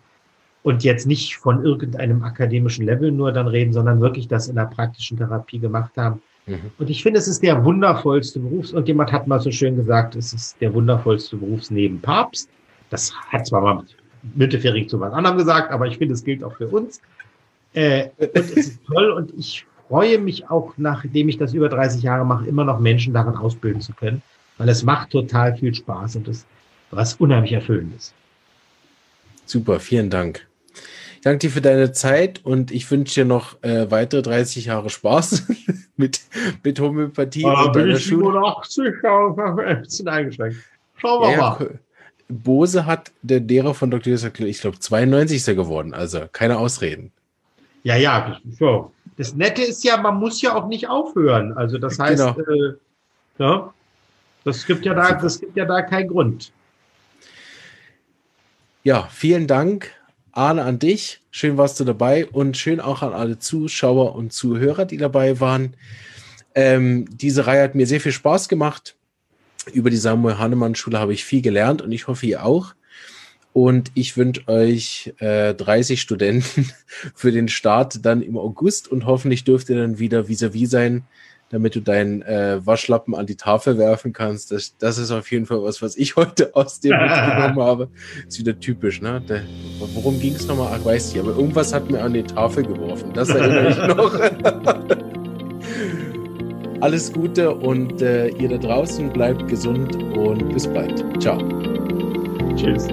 und jetzt nicht von irgendeinem akademischen Level nur dann reden, sondern wirklich das in der praktischen Therapie gemacht haben. Mhm. Und ich finde, es ist der wundervollste Beruf. Und jemand hat mal so schön gesagt, es ist der wundervollste Beruf neben Papst. Das hat zwar mal Müntefering zu was anderem gesagt, aber ich finde, es gilt auch für uns. Äh, und es ist toll und ich freue mich auch, nachdem ich das über 30 Jahre mache, immer noch Menschen darin ausbilden zu können, weil es macht total viel Spaß und es was unheimlich Erfüllendes. Super, vielen Dank. Ich danke dir für deine Zeit und ich wünsche dir noch äh, weitere 30 Jahre Spaß mit, mit Homöopathie. Da und bin ich 87, aber ein bisschen eingeschränkt. Schauen wir ja, mal. Bose hat der Lehrer von Dr. Josef, ich glaube, 92 ist er geworden, also keine Ausreden. Ja, ja, so. Das Nette ist ja, man muss ja auch nicht aufhören. Also das heißt, genau. äh, ja, das gibt ja da, das gibt ja da keinen Grund. Ja, vielen Dank, Arne, an dich. Schön warst du dabei und schön auch an alle Zuschauer und Zuhörer, die dabei waren. Ähm, diese Reihe hat mir sehr viel Spaß gemacht über die Samuel Hahnemann Schule habe ich viel gelernt und ich hoffe, ihr auch. Und ich wünsche euch äh, 30 Studenten für den Start dann im August und hoffentlich dürft ihr dann wieder vis-à-vis -vis sein, damit du deinen äh, Waschlappen an die Tafel werfen kannst. Das, das ist auf jeden Fall was, was ich heute aus dem mitgenommen habe. Ist wieder typisch, ne? Der, worum ging es nochmal? Ach, weiß ich, aber irgendwas hat mir an die Tafel geworfen. Das erinnere ich noch. Alles Gute und äh, ihr da draußen bleibt gesund und bis bald. Ciao. Tschüss.